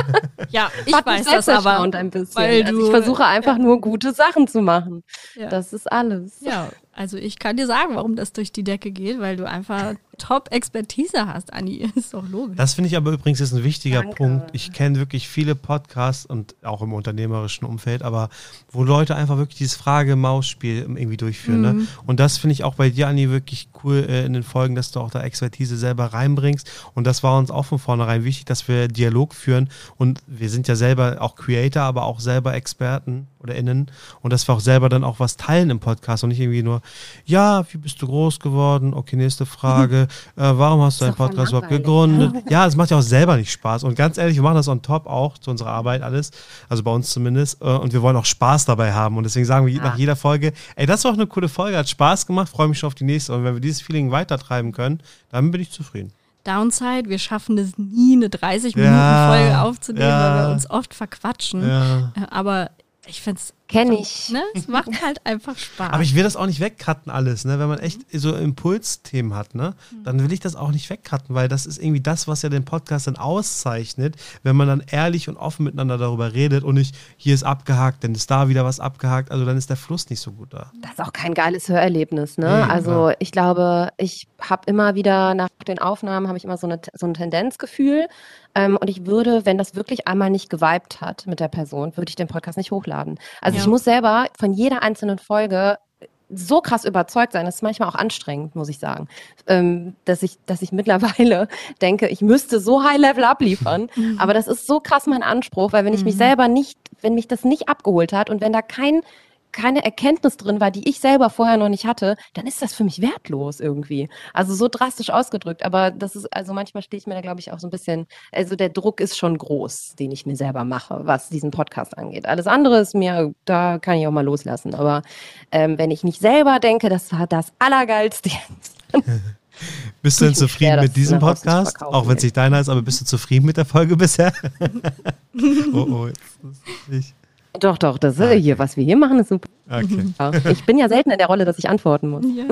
[LAUGHS] ja, ich hat weiß das aber. Ein bisschen. Weil also ich versuche einfach ja. nur gute Sachen zu machen. Ja. Das ist alles. Ja, also ich kann dir sagen, warum das durch die Decke geht, weil du einfach Top-Expertise hast, Anni. [LAUGHS] Ist doch logisch. Das finde ich aber übrigens ist ein wichtiger Danke. Punkt. Ich kenne wirklich viele Podcasts und auch im unternehmerischen Umfeld, aber wo Leute einfach wirklich dieses Frage-Maus-Spiel irgendwie durchführen. Ne? Mhm. Ne? Und das finde ich auch bei dir, Anni, wirklich cool äh, in den Folgen, dass du auch da Expertise selber reinbringst. Und das war uns auch von vornherein wichtig, dass wir Dialog führen. Und wir sind ja selber auch Creator, aber auch selber Experten oder innen. Und dass wir auch selber dann auch was teilen im Podcast und nicht irgendwie nur, ja, wie bist du groß geworden? Okay, nächste Frage. [LAUGHS] äh, warum hast du einen Podcast überhaupt gegründet? [LAUGHS] ja, es macht ja auch selber nicht Spaß. Und ganz ehrlich, wir machen das on top auch zu unserer Arbeit alles, also bei uns zumindest. Äh, und wir wollen auch Spaß dabei haben. Und deswegen sagen wir ja. nach jeder Folge, ey, das war auch eine coole Folge, hat Spaß gemacht, freue mich schon auf die nächste. Und wenn wir dieses Feeling weitertreiben können, dann bin ich zufrieden. Downside, wir schaffen es nie, eine 30-Minuten-Folge ja, aufzunehmen, ja, weil wir uns oft verquatschen. Ja. Äh, aber ich finde es Kenn ich. Ne? Es macht halt einfach Spaß. Aber ich will das auch nicht wegcutten alles, ne? Wenn man echt so Impulsthemen hat, ne? Dann will ich das auch nicht wegcutten, weil das ist irgendwie das, was ja den Podcast dann auszeichnet, wenn man dann ehrlich und offen miteinander darüber redet und nicht, hier ist abgehakt, dann ist da wieder was abgehakt, also dann ist der Fluss nicht so gut da. Das ist auch kein geiles Hörerlebnis, ne? Nee, also klar. ich glaube, ich habe immer wieder nach den Aufnahmen habe ich immer so, eine, so ein Tendenzgefühl. Ähm, und ich würde, wenn das wirklich einmal nicht geweibt hat mit der Person, würde ich den Podcast nicht hochladen. Also Ja. ich muss selber von jeder einzelnen Folge so krass überzeugt sein, das ist manchmal auch anstrengend, muss ich sagen, ähm, dass ich, dass ich mittlerweile [LAUGHS] denke, ich müsste so High Level abliefern. Aber das ist so krass mein Anspruch, weil wenn ich mich Mhm. selber nicht, wenn mich das nicht abgeholt hat und wenn da kein keine Erkenntnis drin war, die ich selber vorher noch nicht hatte, dann ist das für mich wertlos irgendwie. Also so drastisch ausgedrückt, aber das ist, also manchmal stehe ich mir da, glaube ich, auch so ein bisschen, also der Druck ist schon groß, den ich mir selber mache, was diesen Podcast angeht. Alles andere ist mir, da kann ich auch mal loslassen. Aber ähm, wenn ich nicht selber denke, das war das Allergeilste jetzt. [LAUGHS] Bist du denn zufrieden schwer, mit diesem Podcast? Auch wenn es nicht deiner ist, aber bist du zufrieden mit der Folge bisher? [LAUGHS] oh, oh, jetzt ist nicht. Doch, doch, das Ah, äh, hier, was wir hier machen, ist super. Okay. Ich bin ja selten in der Rolle, dass ich antworten muss. ja.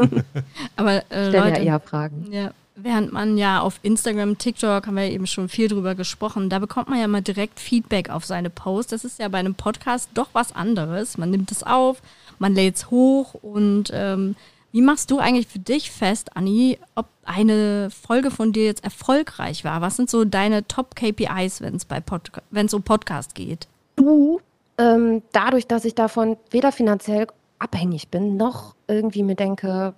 Aber äh, Stell ja Leute, eher Fragen. Ja, während man ja auf Instagram, TikTok, haben wir ja eben schon viel drüber gesprochen, da bekommt man ja mal direkt Feedback auf seine Posts. Das ist ja bei einem Podcast doch was anderes. Man nimmt es auf, man lädt es hoch und ähm, wie machst du eigentlich für dich fest, Anni, ob eine Folge von dir jetzt erfolgreich war? Was sind so deine Top-KPIs, wenn es um Podcast geht? du, ähm, dadurch, dass ich davon weder finanziell abhängig bin, noch irgendwie mir denke,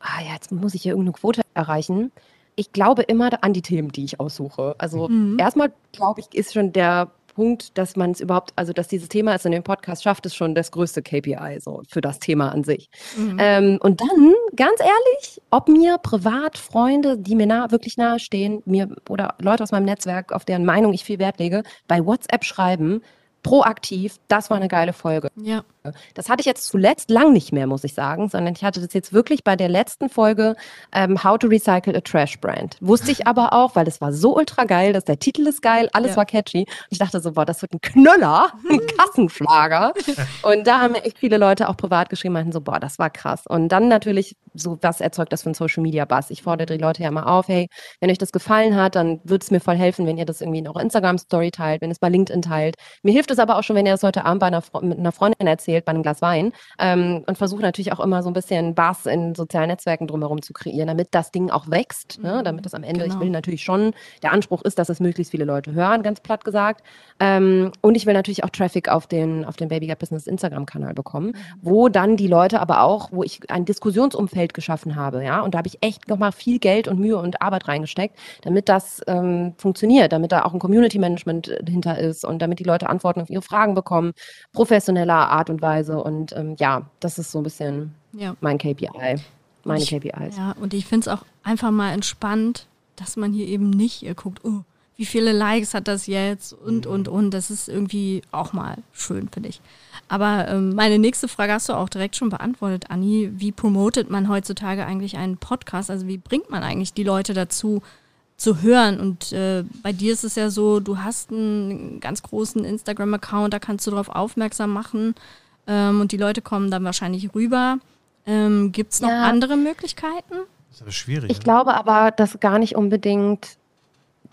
ah ja, jetzt muss ich hier irgendeine Quote erreichen. Ich glaube immer an die Themen, die ich aussuche. Also Mhm. erstmal glaube ich, ist schon der Punkt, dass man es überhaupt, also dass dieses Thema es in dem Podcast schafft, ist schon das größte KPI so für das Thema an sich. Mhm. Ähm, und dann, ganz ehrlich, ob mir privat Freunde, die mir nah, wirklich nahe stehen, mir oder Leute aus meinem Netzwerk, auf deren Meinung ich viel Wert lege, bei WhatsApp schreiben, proaktiv, das war eine geile Folge. ja. Das hatte ich jetzt zuletzt lang nicht mehr, muss ich sagen, sondern ich hatte das jetzt wirklich bei der letzten Folge ähm, How to Recycle a Trash Brand. Wusste ich aber auch, weil das war so ultra geil, dass der Titel ist geil, alles Ja. war catchy. Und ich dachte so, boah, das wird ein Knüller, ein Kassenschlager. [LAUGHS] Und da haben mir echt viele Leute auch privat geschrieben, meinten so, boah, das war krass. Und dann natürlich, so was erzeugt das für ein Social Media Bass? Ich fordere die Leute ja immer auf, hey, wenn euch das gefallen hat, dann würde es mir voll helfen, wenn ihr das irgendwie in eurer Instagram-Story teilt, wenn es bei LinkedIn teilt. Mir hilft es aber auch schon, wenn ihr das heute Abend bei einer, mit einer Freundin erzählt, bei einem Glas Wein. Ähm, und versuche natürlich auch immer so ein bisschen Bass in sozialen Netzwerken drumherum zu kreieren, damit das Ding auch wächst. Ne? Mhm, Damit das am Ende, genau. ich will natürlich schon, der Anspruch ist, dass es möglichst viele Leute hören, ganz platt gesagt. Ähm, und ich will natürlich auch Traffic auf den, auf den Baby Gap Business Instagram-Kanal bekommen, wo dann die Leute aber auch, wo ich ein Diskussionsumfeld geschaffen habe, ja, und da habe ich echt nochmal viel Geld und Mühe und Arbeit reingesteckt, damit das ähm, funktioniert, damit da auch ein Community-Management äh, hinter ist und damit die Leute Antworten auf ihre Fragen bekommen, professioneller Art und Weise. Und ähm, ja, das ist so ein bisschen ja. mein KPI, meine Ich- KPIs. Ja, und ich finde es auch einfach mal entspannt, dass man hier eben nicht äh, guckt, oh, wie viele Likes hat das jetzt und, und, und. Das ist irgendwie auch mal schön, finde ich. Aber ähm, meine nächste Frage hast du auch direkt schon beantwortet, Anni. Wie promotet man heutzutage eigentlich einen Podcast? Also wie bringt man eigentlich die Leute dazu, zu hören? Und äh, bei dir ist es ja so, du hast einen ganz großen Instagram-Account, da kannst du darauf aufmerksam machen ähm, und die Leute kommen dann wahrscheinlich rüber. Ähm, Gibt es noch Ja. andere Möglichkeiten? Das ist aber schwierig. Ich ne? glaube aber, dass gar nicht unbedingt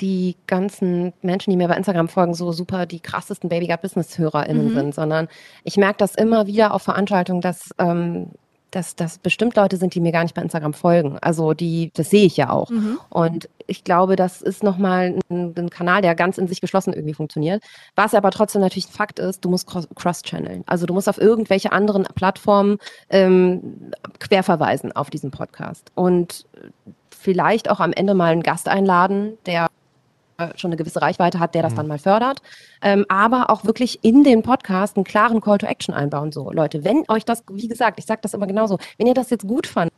die ganzen Menschen, die mir bei Instagram folgen, so super die krassesten Baby Business HörerInnen Mhm. sind, sondern ich merke das immer wieder auf Veranstaltungen, dass, ähm, dass, dass bestimmt Leute sind, die mir gar nicht bei Instagram folgen. Also die, das sehe ich ja auch. Mhm. Und ich glaube, das ist nochmal ein, ein Kanal, der ganz in sich geschlossen irgendwie funktioniert. Was aber trotzdem natürlich ein Fakt ist, du musst cross- cross-channeln. Also du musst auf irgendwelche anderen Plattformen ähm, querverweisen auf diesen Podcast. Und vielleicht auch am Ende mal einen Gast einladen, der schon eine gewisse Reichweite hat, der das Mhm. dann mal fördert. Ähm, aber auch wirklich in den Podcast einen klaren Call to Action einbauen. So, Leute, wenn euch das, wie gesagt, ich sage das immer genauso, wenn ihr das jetzt gut fandet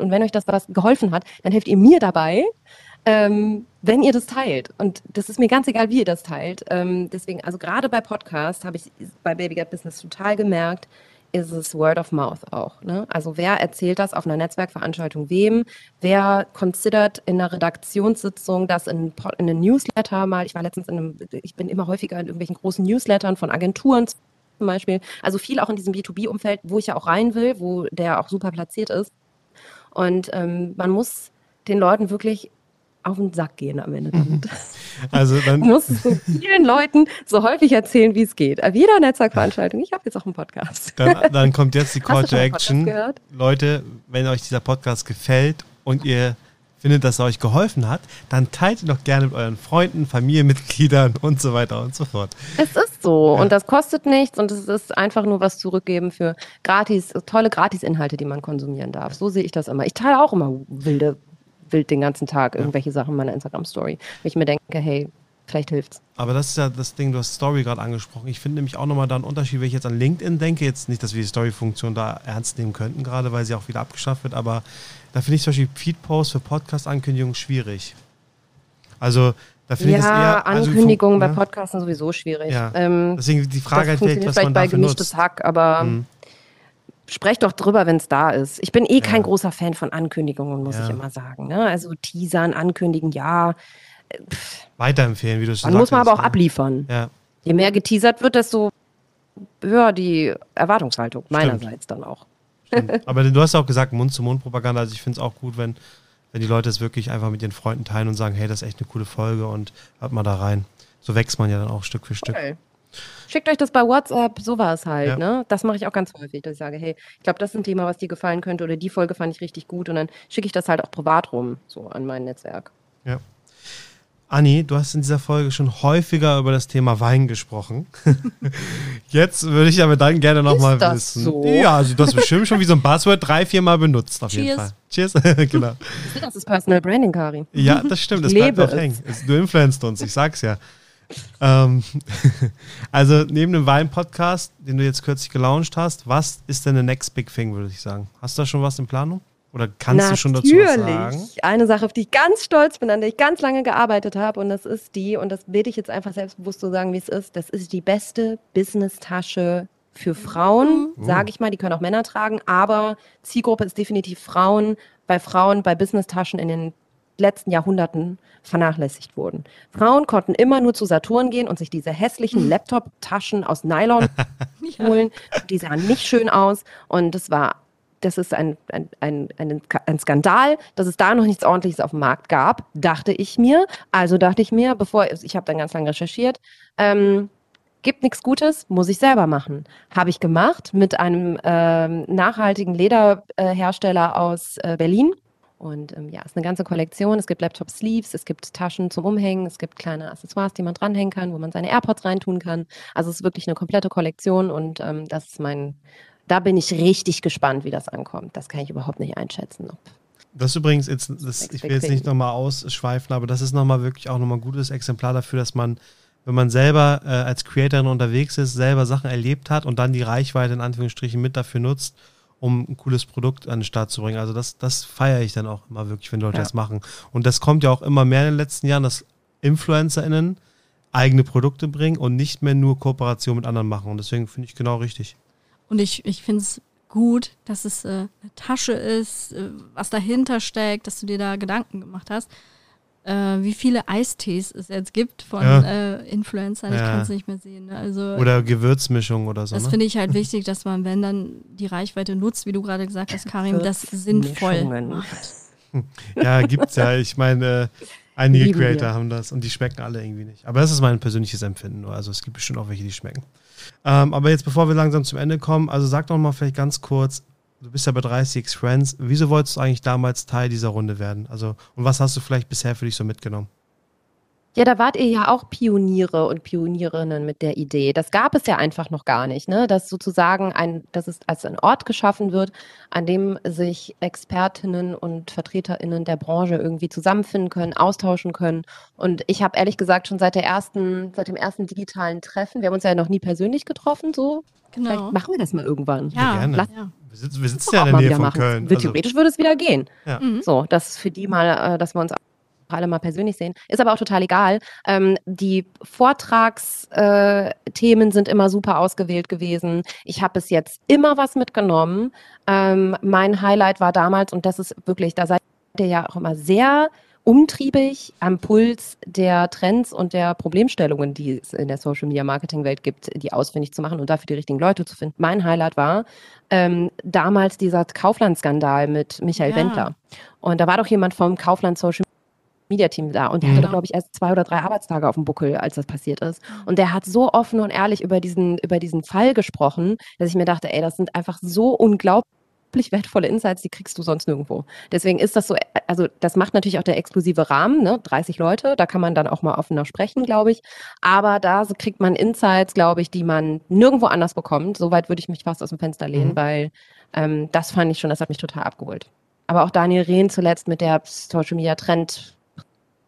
und wenn euch das was geholfen hat, dann helft ihr mir dabei, ähm, wenn ihr das teilt. Und das ist mir ganz egal, wie ihr das teilt. Ähm, deswegen, also gerade bei Podcast habe ich bei Baby Get Business total gemerkt, ist es Word of Mouth auch. Ne? Also wer erzählt das auf einer Netzwerkveranstaltung wem? Wer considert in einer Redaktionssitzung das in, in einem Newsletter mal? Ich war letztens in einem, ich bin immer häufiger in irgendwelchen großen Newslettern von Agenturen zum Beispiel. Also viel auch in diesem B2B-Umfeld, wo ich ja auch rein will, wo der auch super platziert ist. Und ähm, man muss den Leuten wirklich auf den Sack gehen am Ende damit. [LAUGHS] Also dann Man [LAUGHS] muss so vielen Leuten so häufig erzählen, wie es geht. Auf jeder Netzwerkveranstaltung. Ich habe jetzt auch einen Podcast. Dann, dann kommt jetzt die [LAUGHS] Call du to Action. Leute, wenn euch dieser Podcast gefällt und ihr findet, dass er euch geholfen hat, dann teilt ihn doch gerne mit euren Freunden, Familienmitgliedern und so weiter und so fort. Es ist so Ja. und das kostet nichts und es ist einfach nur was zurückgeben für gratis, tolle Gratis-Inhalte, die man konsumieren darf. So sehe ich das immer. Ich teile auch immer wilde, wild den ganzen Tag irgendwelche Sachen in meiner Instagram-Story. Wenn ich mir denke, hey, vielleicht hilft's. Aber das ist ja das Ding, du hast Story gerade angesprochen. Ich finde nämlich auch nochmal da einen Unterschied, wenn ich jetzt an LinkedIn denke. Jetzt nicht, dass wir die Story-Funktion da ernst nehmen könnten, gerade weil sie auch wieder abgeschafft wird, aber da finde ich zum Beispiel Feed-Posts für Podcast-Ankündigungen schwierig. Also da finde Ja, ich das eher. also Ankündigungen bei fun- ne? Podcasts sind sowieso schwierig. Ja. Ähm, Deswegen die Frage halt vielleicht, was vielleicht man bei dafür gemischtes nutzt. Hack, aber Mhm. Sprecht doch drüber, wenn es da ist. Ich bin eh kein Ja. großer Fan von Ankündigungen, muss Ja. ich immer sagen. Ne? Also teasern, ankündigen, ja. Weiterempfehlen, wie du schon Man muss man aber auch sagtest, abliefern. ne? Ja. Je mehr geteasert wird, desto höher die Erwartungshaltung meinerseits dann auch. Stimmt. [LAUGHS] Aber du hast ja auch gesagt, Mund-zu-Mund-Propaganda. Also ich finde es auch gut, wenn, wenn die Leute es wirklich einfach mit ihren Freunden teilen und sagen, hey, das ist echt eine coole Folge und hört mal da rein. So wächst man ja dann auch Stück für Stück. Okay. Schickt euch das bei WhatsApp, sowas halt, Ja. ne? Das mache ich auch ganz häufig, dass ich sage, hey, ich glaube, das ist ein Thema, was dir gefallen könnte oder die Folge fand ich richtig gut und dann schicke ich das halt auch privat rum, so an mein Netzwerk. Ja. Anni, du hast in dieser Folge schon häufiger über das Thema Wein gesprochen. [LAUGHS] Jetzt würde ich aber dann gerne nochmal wissen. so? Ja, also du hast bestimmt schon wie so ein Buzzword drei, vier Mal benutzt, auf jeden Cheers. Fall. Cheers. [LAUGHS] genau. Das ist Personal Branding, Kari. Ja, das stimmt, das Ich bleibt lebe auch hängen. Du influenzt uns, ich sag's ja. Ähm, [LAUGHS] also neben dem Wein-Podcast, den du jetzt kürzlich gelauncht hast, was ist denn the next big thing, würde ich sagen? Hast du da schon was in Planung? Oder kannst du schon dazu was sagen? Eine Sache, auf die ich ganz stolz bin, an der ich ganz lange gearbeitet habe und das ist die, und das will ich jetzt einfach selbstbewusst so sagen, wie es ist, das ist die beste Business-Tasche für Frauen, Mhm. sage ich mal, die können auch Männer tragen, aber Zielgruppe ist definitiv Frauen, weil Frauen bei Business-Taschen in den letzten Jahrhunderten vernachlässigt wurden. Frauen konnten immer nur zu Saturn gehen und sich diese hässlichen Laptop-Taschen aus Nylon [LAUGHS] holen. Die sahen nicht schön aus und das war, das ist ein, ein, ein, ein, ein Skandal, dass es da noch nichts Ordentliches auf dem Markt gab, dachte ich mir. Also dachte ich mir, bevor, ich habe dann ganz lange recherchiert, ähm, gibt nichts Gutes, muss ich selber machen. Habe ich gemacht mit einem ähm, nachhaltigen Lederhersteller aus äh, Berlin. Und ähm, ja, es ist eine ganze Kollektion. Es gibt Laptop-Sleeves, es gibt Taschen zum Umhängen, es gibt kleine Accessoires, die man dranhängen kann, wo man seine AirPods reintun kann. Also es ist wirklich eine komplette Kollektion und ähm, das ist mein, da bin ich richtig gespannt, wie das ankommt. Das kann ich überhaupt nicht einschätzen. Ob Das übrigens, jetzt, das, ich will jetzt nicht nochmal ausschweifen, aber das ist nochmal wirklich auch nochmal ein gutes Exemplar dafür, dass man, wenn man selber äh, als Creatorin unterwegs ist, selber Sachen erlebt hat und dann die Reichweite in Anführungsstrichen mit dafür nutzt, um ein cooles Produkt an den Start zu bringen. Also das, das feiere ich dann auch immer wirklich, wenn Leute Ja. das machen. Und das kommt ja auch immer mehr in den letzten Jahren, dass InfluencerInnen eigene Produkte bringen und nicht mehr nur Kooperation mit anderen machen. Und deswegen finde ich genau richtig. Und ich, ich finde es gut, dass es äh, eine Tasche ist, äh, was dahinter steckt, dass du dir da Gedanken gemacht hast. Äh, wie viele Eistees es jetzt gibt von Ja. äh, Influencern, ich Ja. kann es nicht mehr sehen. Ne? Also Oder Gewürzmischung oder so. das Ne? finde ich halt [LAUGHS] wichtig, dass man, wenn dann die Reichweite nutzt, wie du gerade gesagt hast, Karim, das sinnvoll macht. Ja, gibt's ja. Ich meine, äh, einige Lieben wir. Creator haben das und die schmecken alle irgendwie nicht. Aber das ist mein persönliches Empfinden nur. Also es gibt bestimmt auch welche, die schmecken. Ähm, aber jetzt, bevor wir langsam zum Ende kommen, also sag doch mal vielleicht ganz kurz, du bist ja bei 30x Friends, wieso wolltest du eigentlich damals Teil dieser Runde werden? Also, und was hast du vielleicht bisher für dich so mitgenommen? Ja, da wart ihr ja auch Pioniere und Pionierinnen mit der Idee. Das gab es ja einfach noch gar nicht, ne? Dass sozusagen ein, dass es als ein Ort geschaffen wird, an dem sich Expertinnen und VertreterInnen der Branche irgendwie zusammenfinden können, austauschen können. Und ich habe ehrlich gesagt schon seit der ersten, seit dem ersten digitalen Treffen, wir haben uns ja noch nie persönlich getroffen, so. Genau. Vielleicht machen wir das mal irgendwann. Ja, gerne. Lass- ja. Wir sitzen, wir sitzen ja auch in der Nähe wieder von machen. Köln. Also, Theoretisch würde es wieder gehen. Ja. Mhm. So, das für die mal, äh, dass wir uns alle mal persönlich sehen. Ist aber auch total egal. Ähm, die Vortragsthemen äh, sind immer super ausgewählt gewesen. Ich habe bis jetzt immer was mitgenommen. Ähm, mein Highlight war damals, und das ist wirklich, da seid ihr ja auch immer sehr umtriebig am Puls der Trends und der Problemstellungen, die es in der Social Media Marketing Welt gibt, die ausfindig zu machen und dafür die richtigen Leute zu finden. Mein Highlight war ähm, damals dieser Kaufland-Skandal mit Michael ja. Wendler. Und da war doch jemand vom Kaufland Social Media Team da und der mhm. hatte, glaube ich, erst zwei oder drei Arbeitstage auf dem Buckel, als das passiert ist. Und der hat so offen und ehrlich über diesen, über diesen Fall gesprochen, dass ich mir dachte, ey, das sind einfach so unglaublich unglaublich wertvolle Insights, die kriegst du sonst nirgendwo. Deswegen ist das so, also das macht natürlich auch der exklusive Rahmen, ne? 30 Leute, da kann man dann auch mal offener sprechen, glaube ich. Aber da kriegt man Insights, glaube ich, die man nirgendwo anders bekommt. Soweit würde ich mich fast aus dem Fenster lehnen, mhm. weil ähm, das fand ich schon, das hat mich total abgeholt. Aber auch Daniel Rehn zuletzt mit der Social Media Trend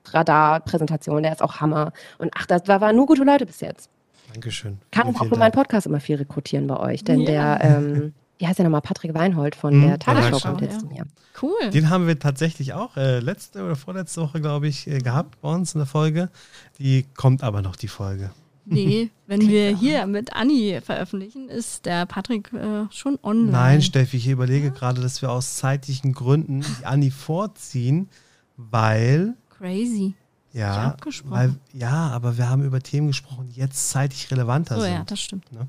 Radar-Präsentation, der ist auch Hammer. Und ach, das war, waren nur gute Leute bis jetzt. Dankeschön. Kann auch für meinen Podcast immer viel rekrutieren bei euch, denn ja. der ähm, [LAUGHS] wie heißt der nochmal, Patrick Weinhold von mhm, der Tagesschau kommt jetzt ja. Cool. Den haben wir tatsächlich auch äh, letzte oder vorletzte Woche, glaube ich, äh, gehabt bei uns in der Folge. Die kommt aber noch, die Folge. Nee, [LAUGHS] wenn wir hier mit Anni veröffentlichen, ist der Patrick äh, schon online. Nein, Steffi, ich überlege gerade, dass wir aus zeitlichen Gründen die Anni vorziehen, weil. Crazy. Ja, weil, ja, aber wir haben über Themen gesprochen, die jetzt zeitig relevanter oh, sind. ja, das stimmt. Ne?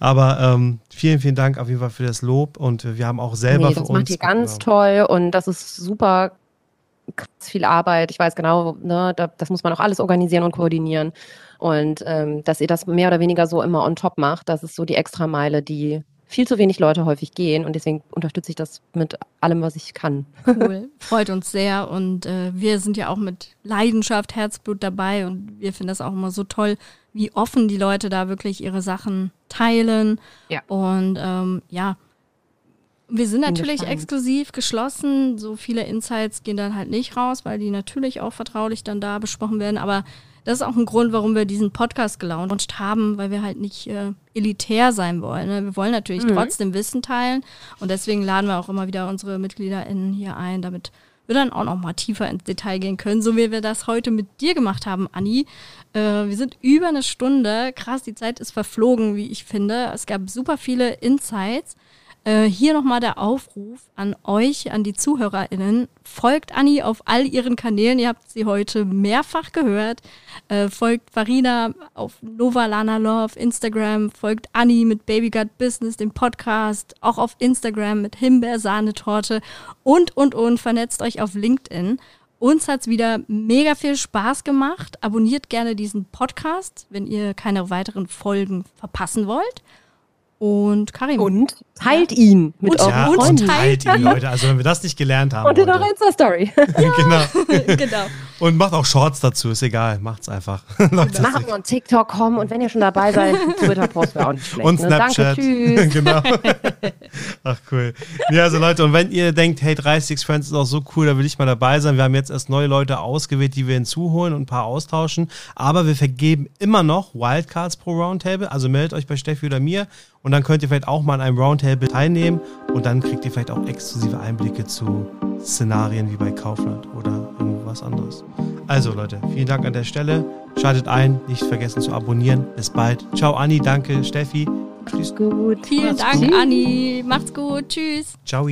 Aber ähm, vielen, vielen Dank auf jeden Fall für das Lob und wir haben auch selber nee, das für uns. Das macht ihr ganz toll und das ist super viel Arbeit. Ich weiß genau, ne, das muss man auch alles organisieren und koordinieren. Und ähm, dass ihr das mehr oder weniger so immer on top macht, das ist so die Extrameile, die viel zu wenig Leute häufig gehen und deswegen unterstütze ich das mit allem, was ich kann. Cool, freut uns sehr und äh, wir sind ja auch mit Leidenschaft, Herzblut dabei und wir finden das auch immer so toll, wie offen die Leute da wirklich ihre Sachen teilen. Ja. Und ähm, ja, wir sind natürlich exklusiv geschlossen. So viele Insights gehen dann halt nicht raus, weil die natürlich auch vertraulich dann da besprochen werden. Aber das ist auch ein Grund, warum wir diesen Podcast gelauncht haben, weil wir halt nicht äh, elitär sein wollen. Ne? Wir wollen natürlich mhm. trotzdem Wissen teilen und deswegen laden wir auch immer wieder unsere MitgliederInnen hier ein, damit wir dann auch noch mal tiefer ins Detail gehen können, so wie wir das heute mit dir gemacht haben, Anni. Äh, wir sind über eine Stunde. Krass, die Zeit ist verflogen, wie ich finde. Es gab super viele Insights. Äh, hier nochmal der Aufruf an euch, an die ZuhörerInnen. Folgt Anni auf all ihren Kanälen. Ihr habt sie heute mehrfach gehört. Äh, folgt Farina auf Nova Lana Love, Instagram. Folgt Anni mit Baby Gut Business, dem Podcast. Auch auf Instagram mit Himbeersahnetorte. Und, und, und. Vernetzt euch auf LinkedIn. Uns hat es wieder mega viel Spaß gemacht. Abonniert gerne diesen Podcast, wenn ihr keine weiteren Folgen verpassen wollt und Karim. Und teilt ihn mit und, euren ja, Freunden. Und teilt ihn, [LAUGHS] Leute. Also wenn wir das nicht gelernt haben. Und in eurer Insta-Story. [LAUGHS] genau. [LAUGHS] genau. Und macht auch Shorts dazu, ist egal. Macht's einfach. [LAUGHS] Machen wir einen TikTok, kommen und wenn ihr schon dabei seid, [LAUGHS] Twitter-Post wäre auch nicht schlecht. Und Snapchat. Ne? Danke, tschüss. [LAUGHS] genau. Ach cool. Ja, also Leute, und wenn ihr denkt, hey, 36 Friends ist auch so cool, da will ich mal dabei sein. Wir haben jetzt erst neue Leute ausgewählt, die wir hinzuholen und ein paar austauschen. Aber wir vergeben immer noch Wildcards pro Roundtable. Also meldet euch bei Steffi oder mir und dann könnt ihr vielleicht auch mal an einem Roundtable teilnehmen und dann kriegt ihr vielleicht auch exklusive Einblicke zu Szenarien wie bei Kaufland oder irgendwas anderes. Also Leute, vielen Dank an der Stelle. Schaltet ein, nicht vergessen zu abonnieren. Bis bald. Ciao Anni, danke Steffi. Tschüss. Gut. Vielen Macht's Dank gut. Anni. Macht's gut. Tschüss. Ciao.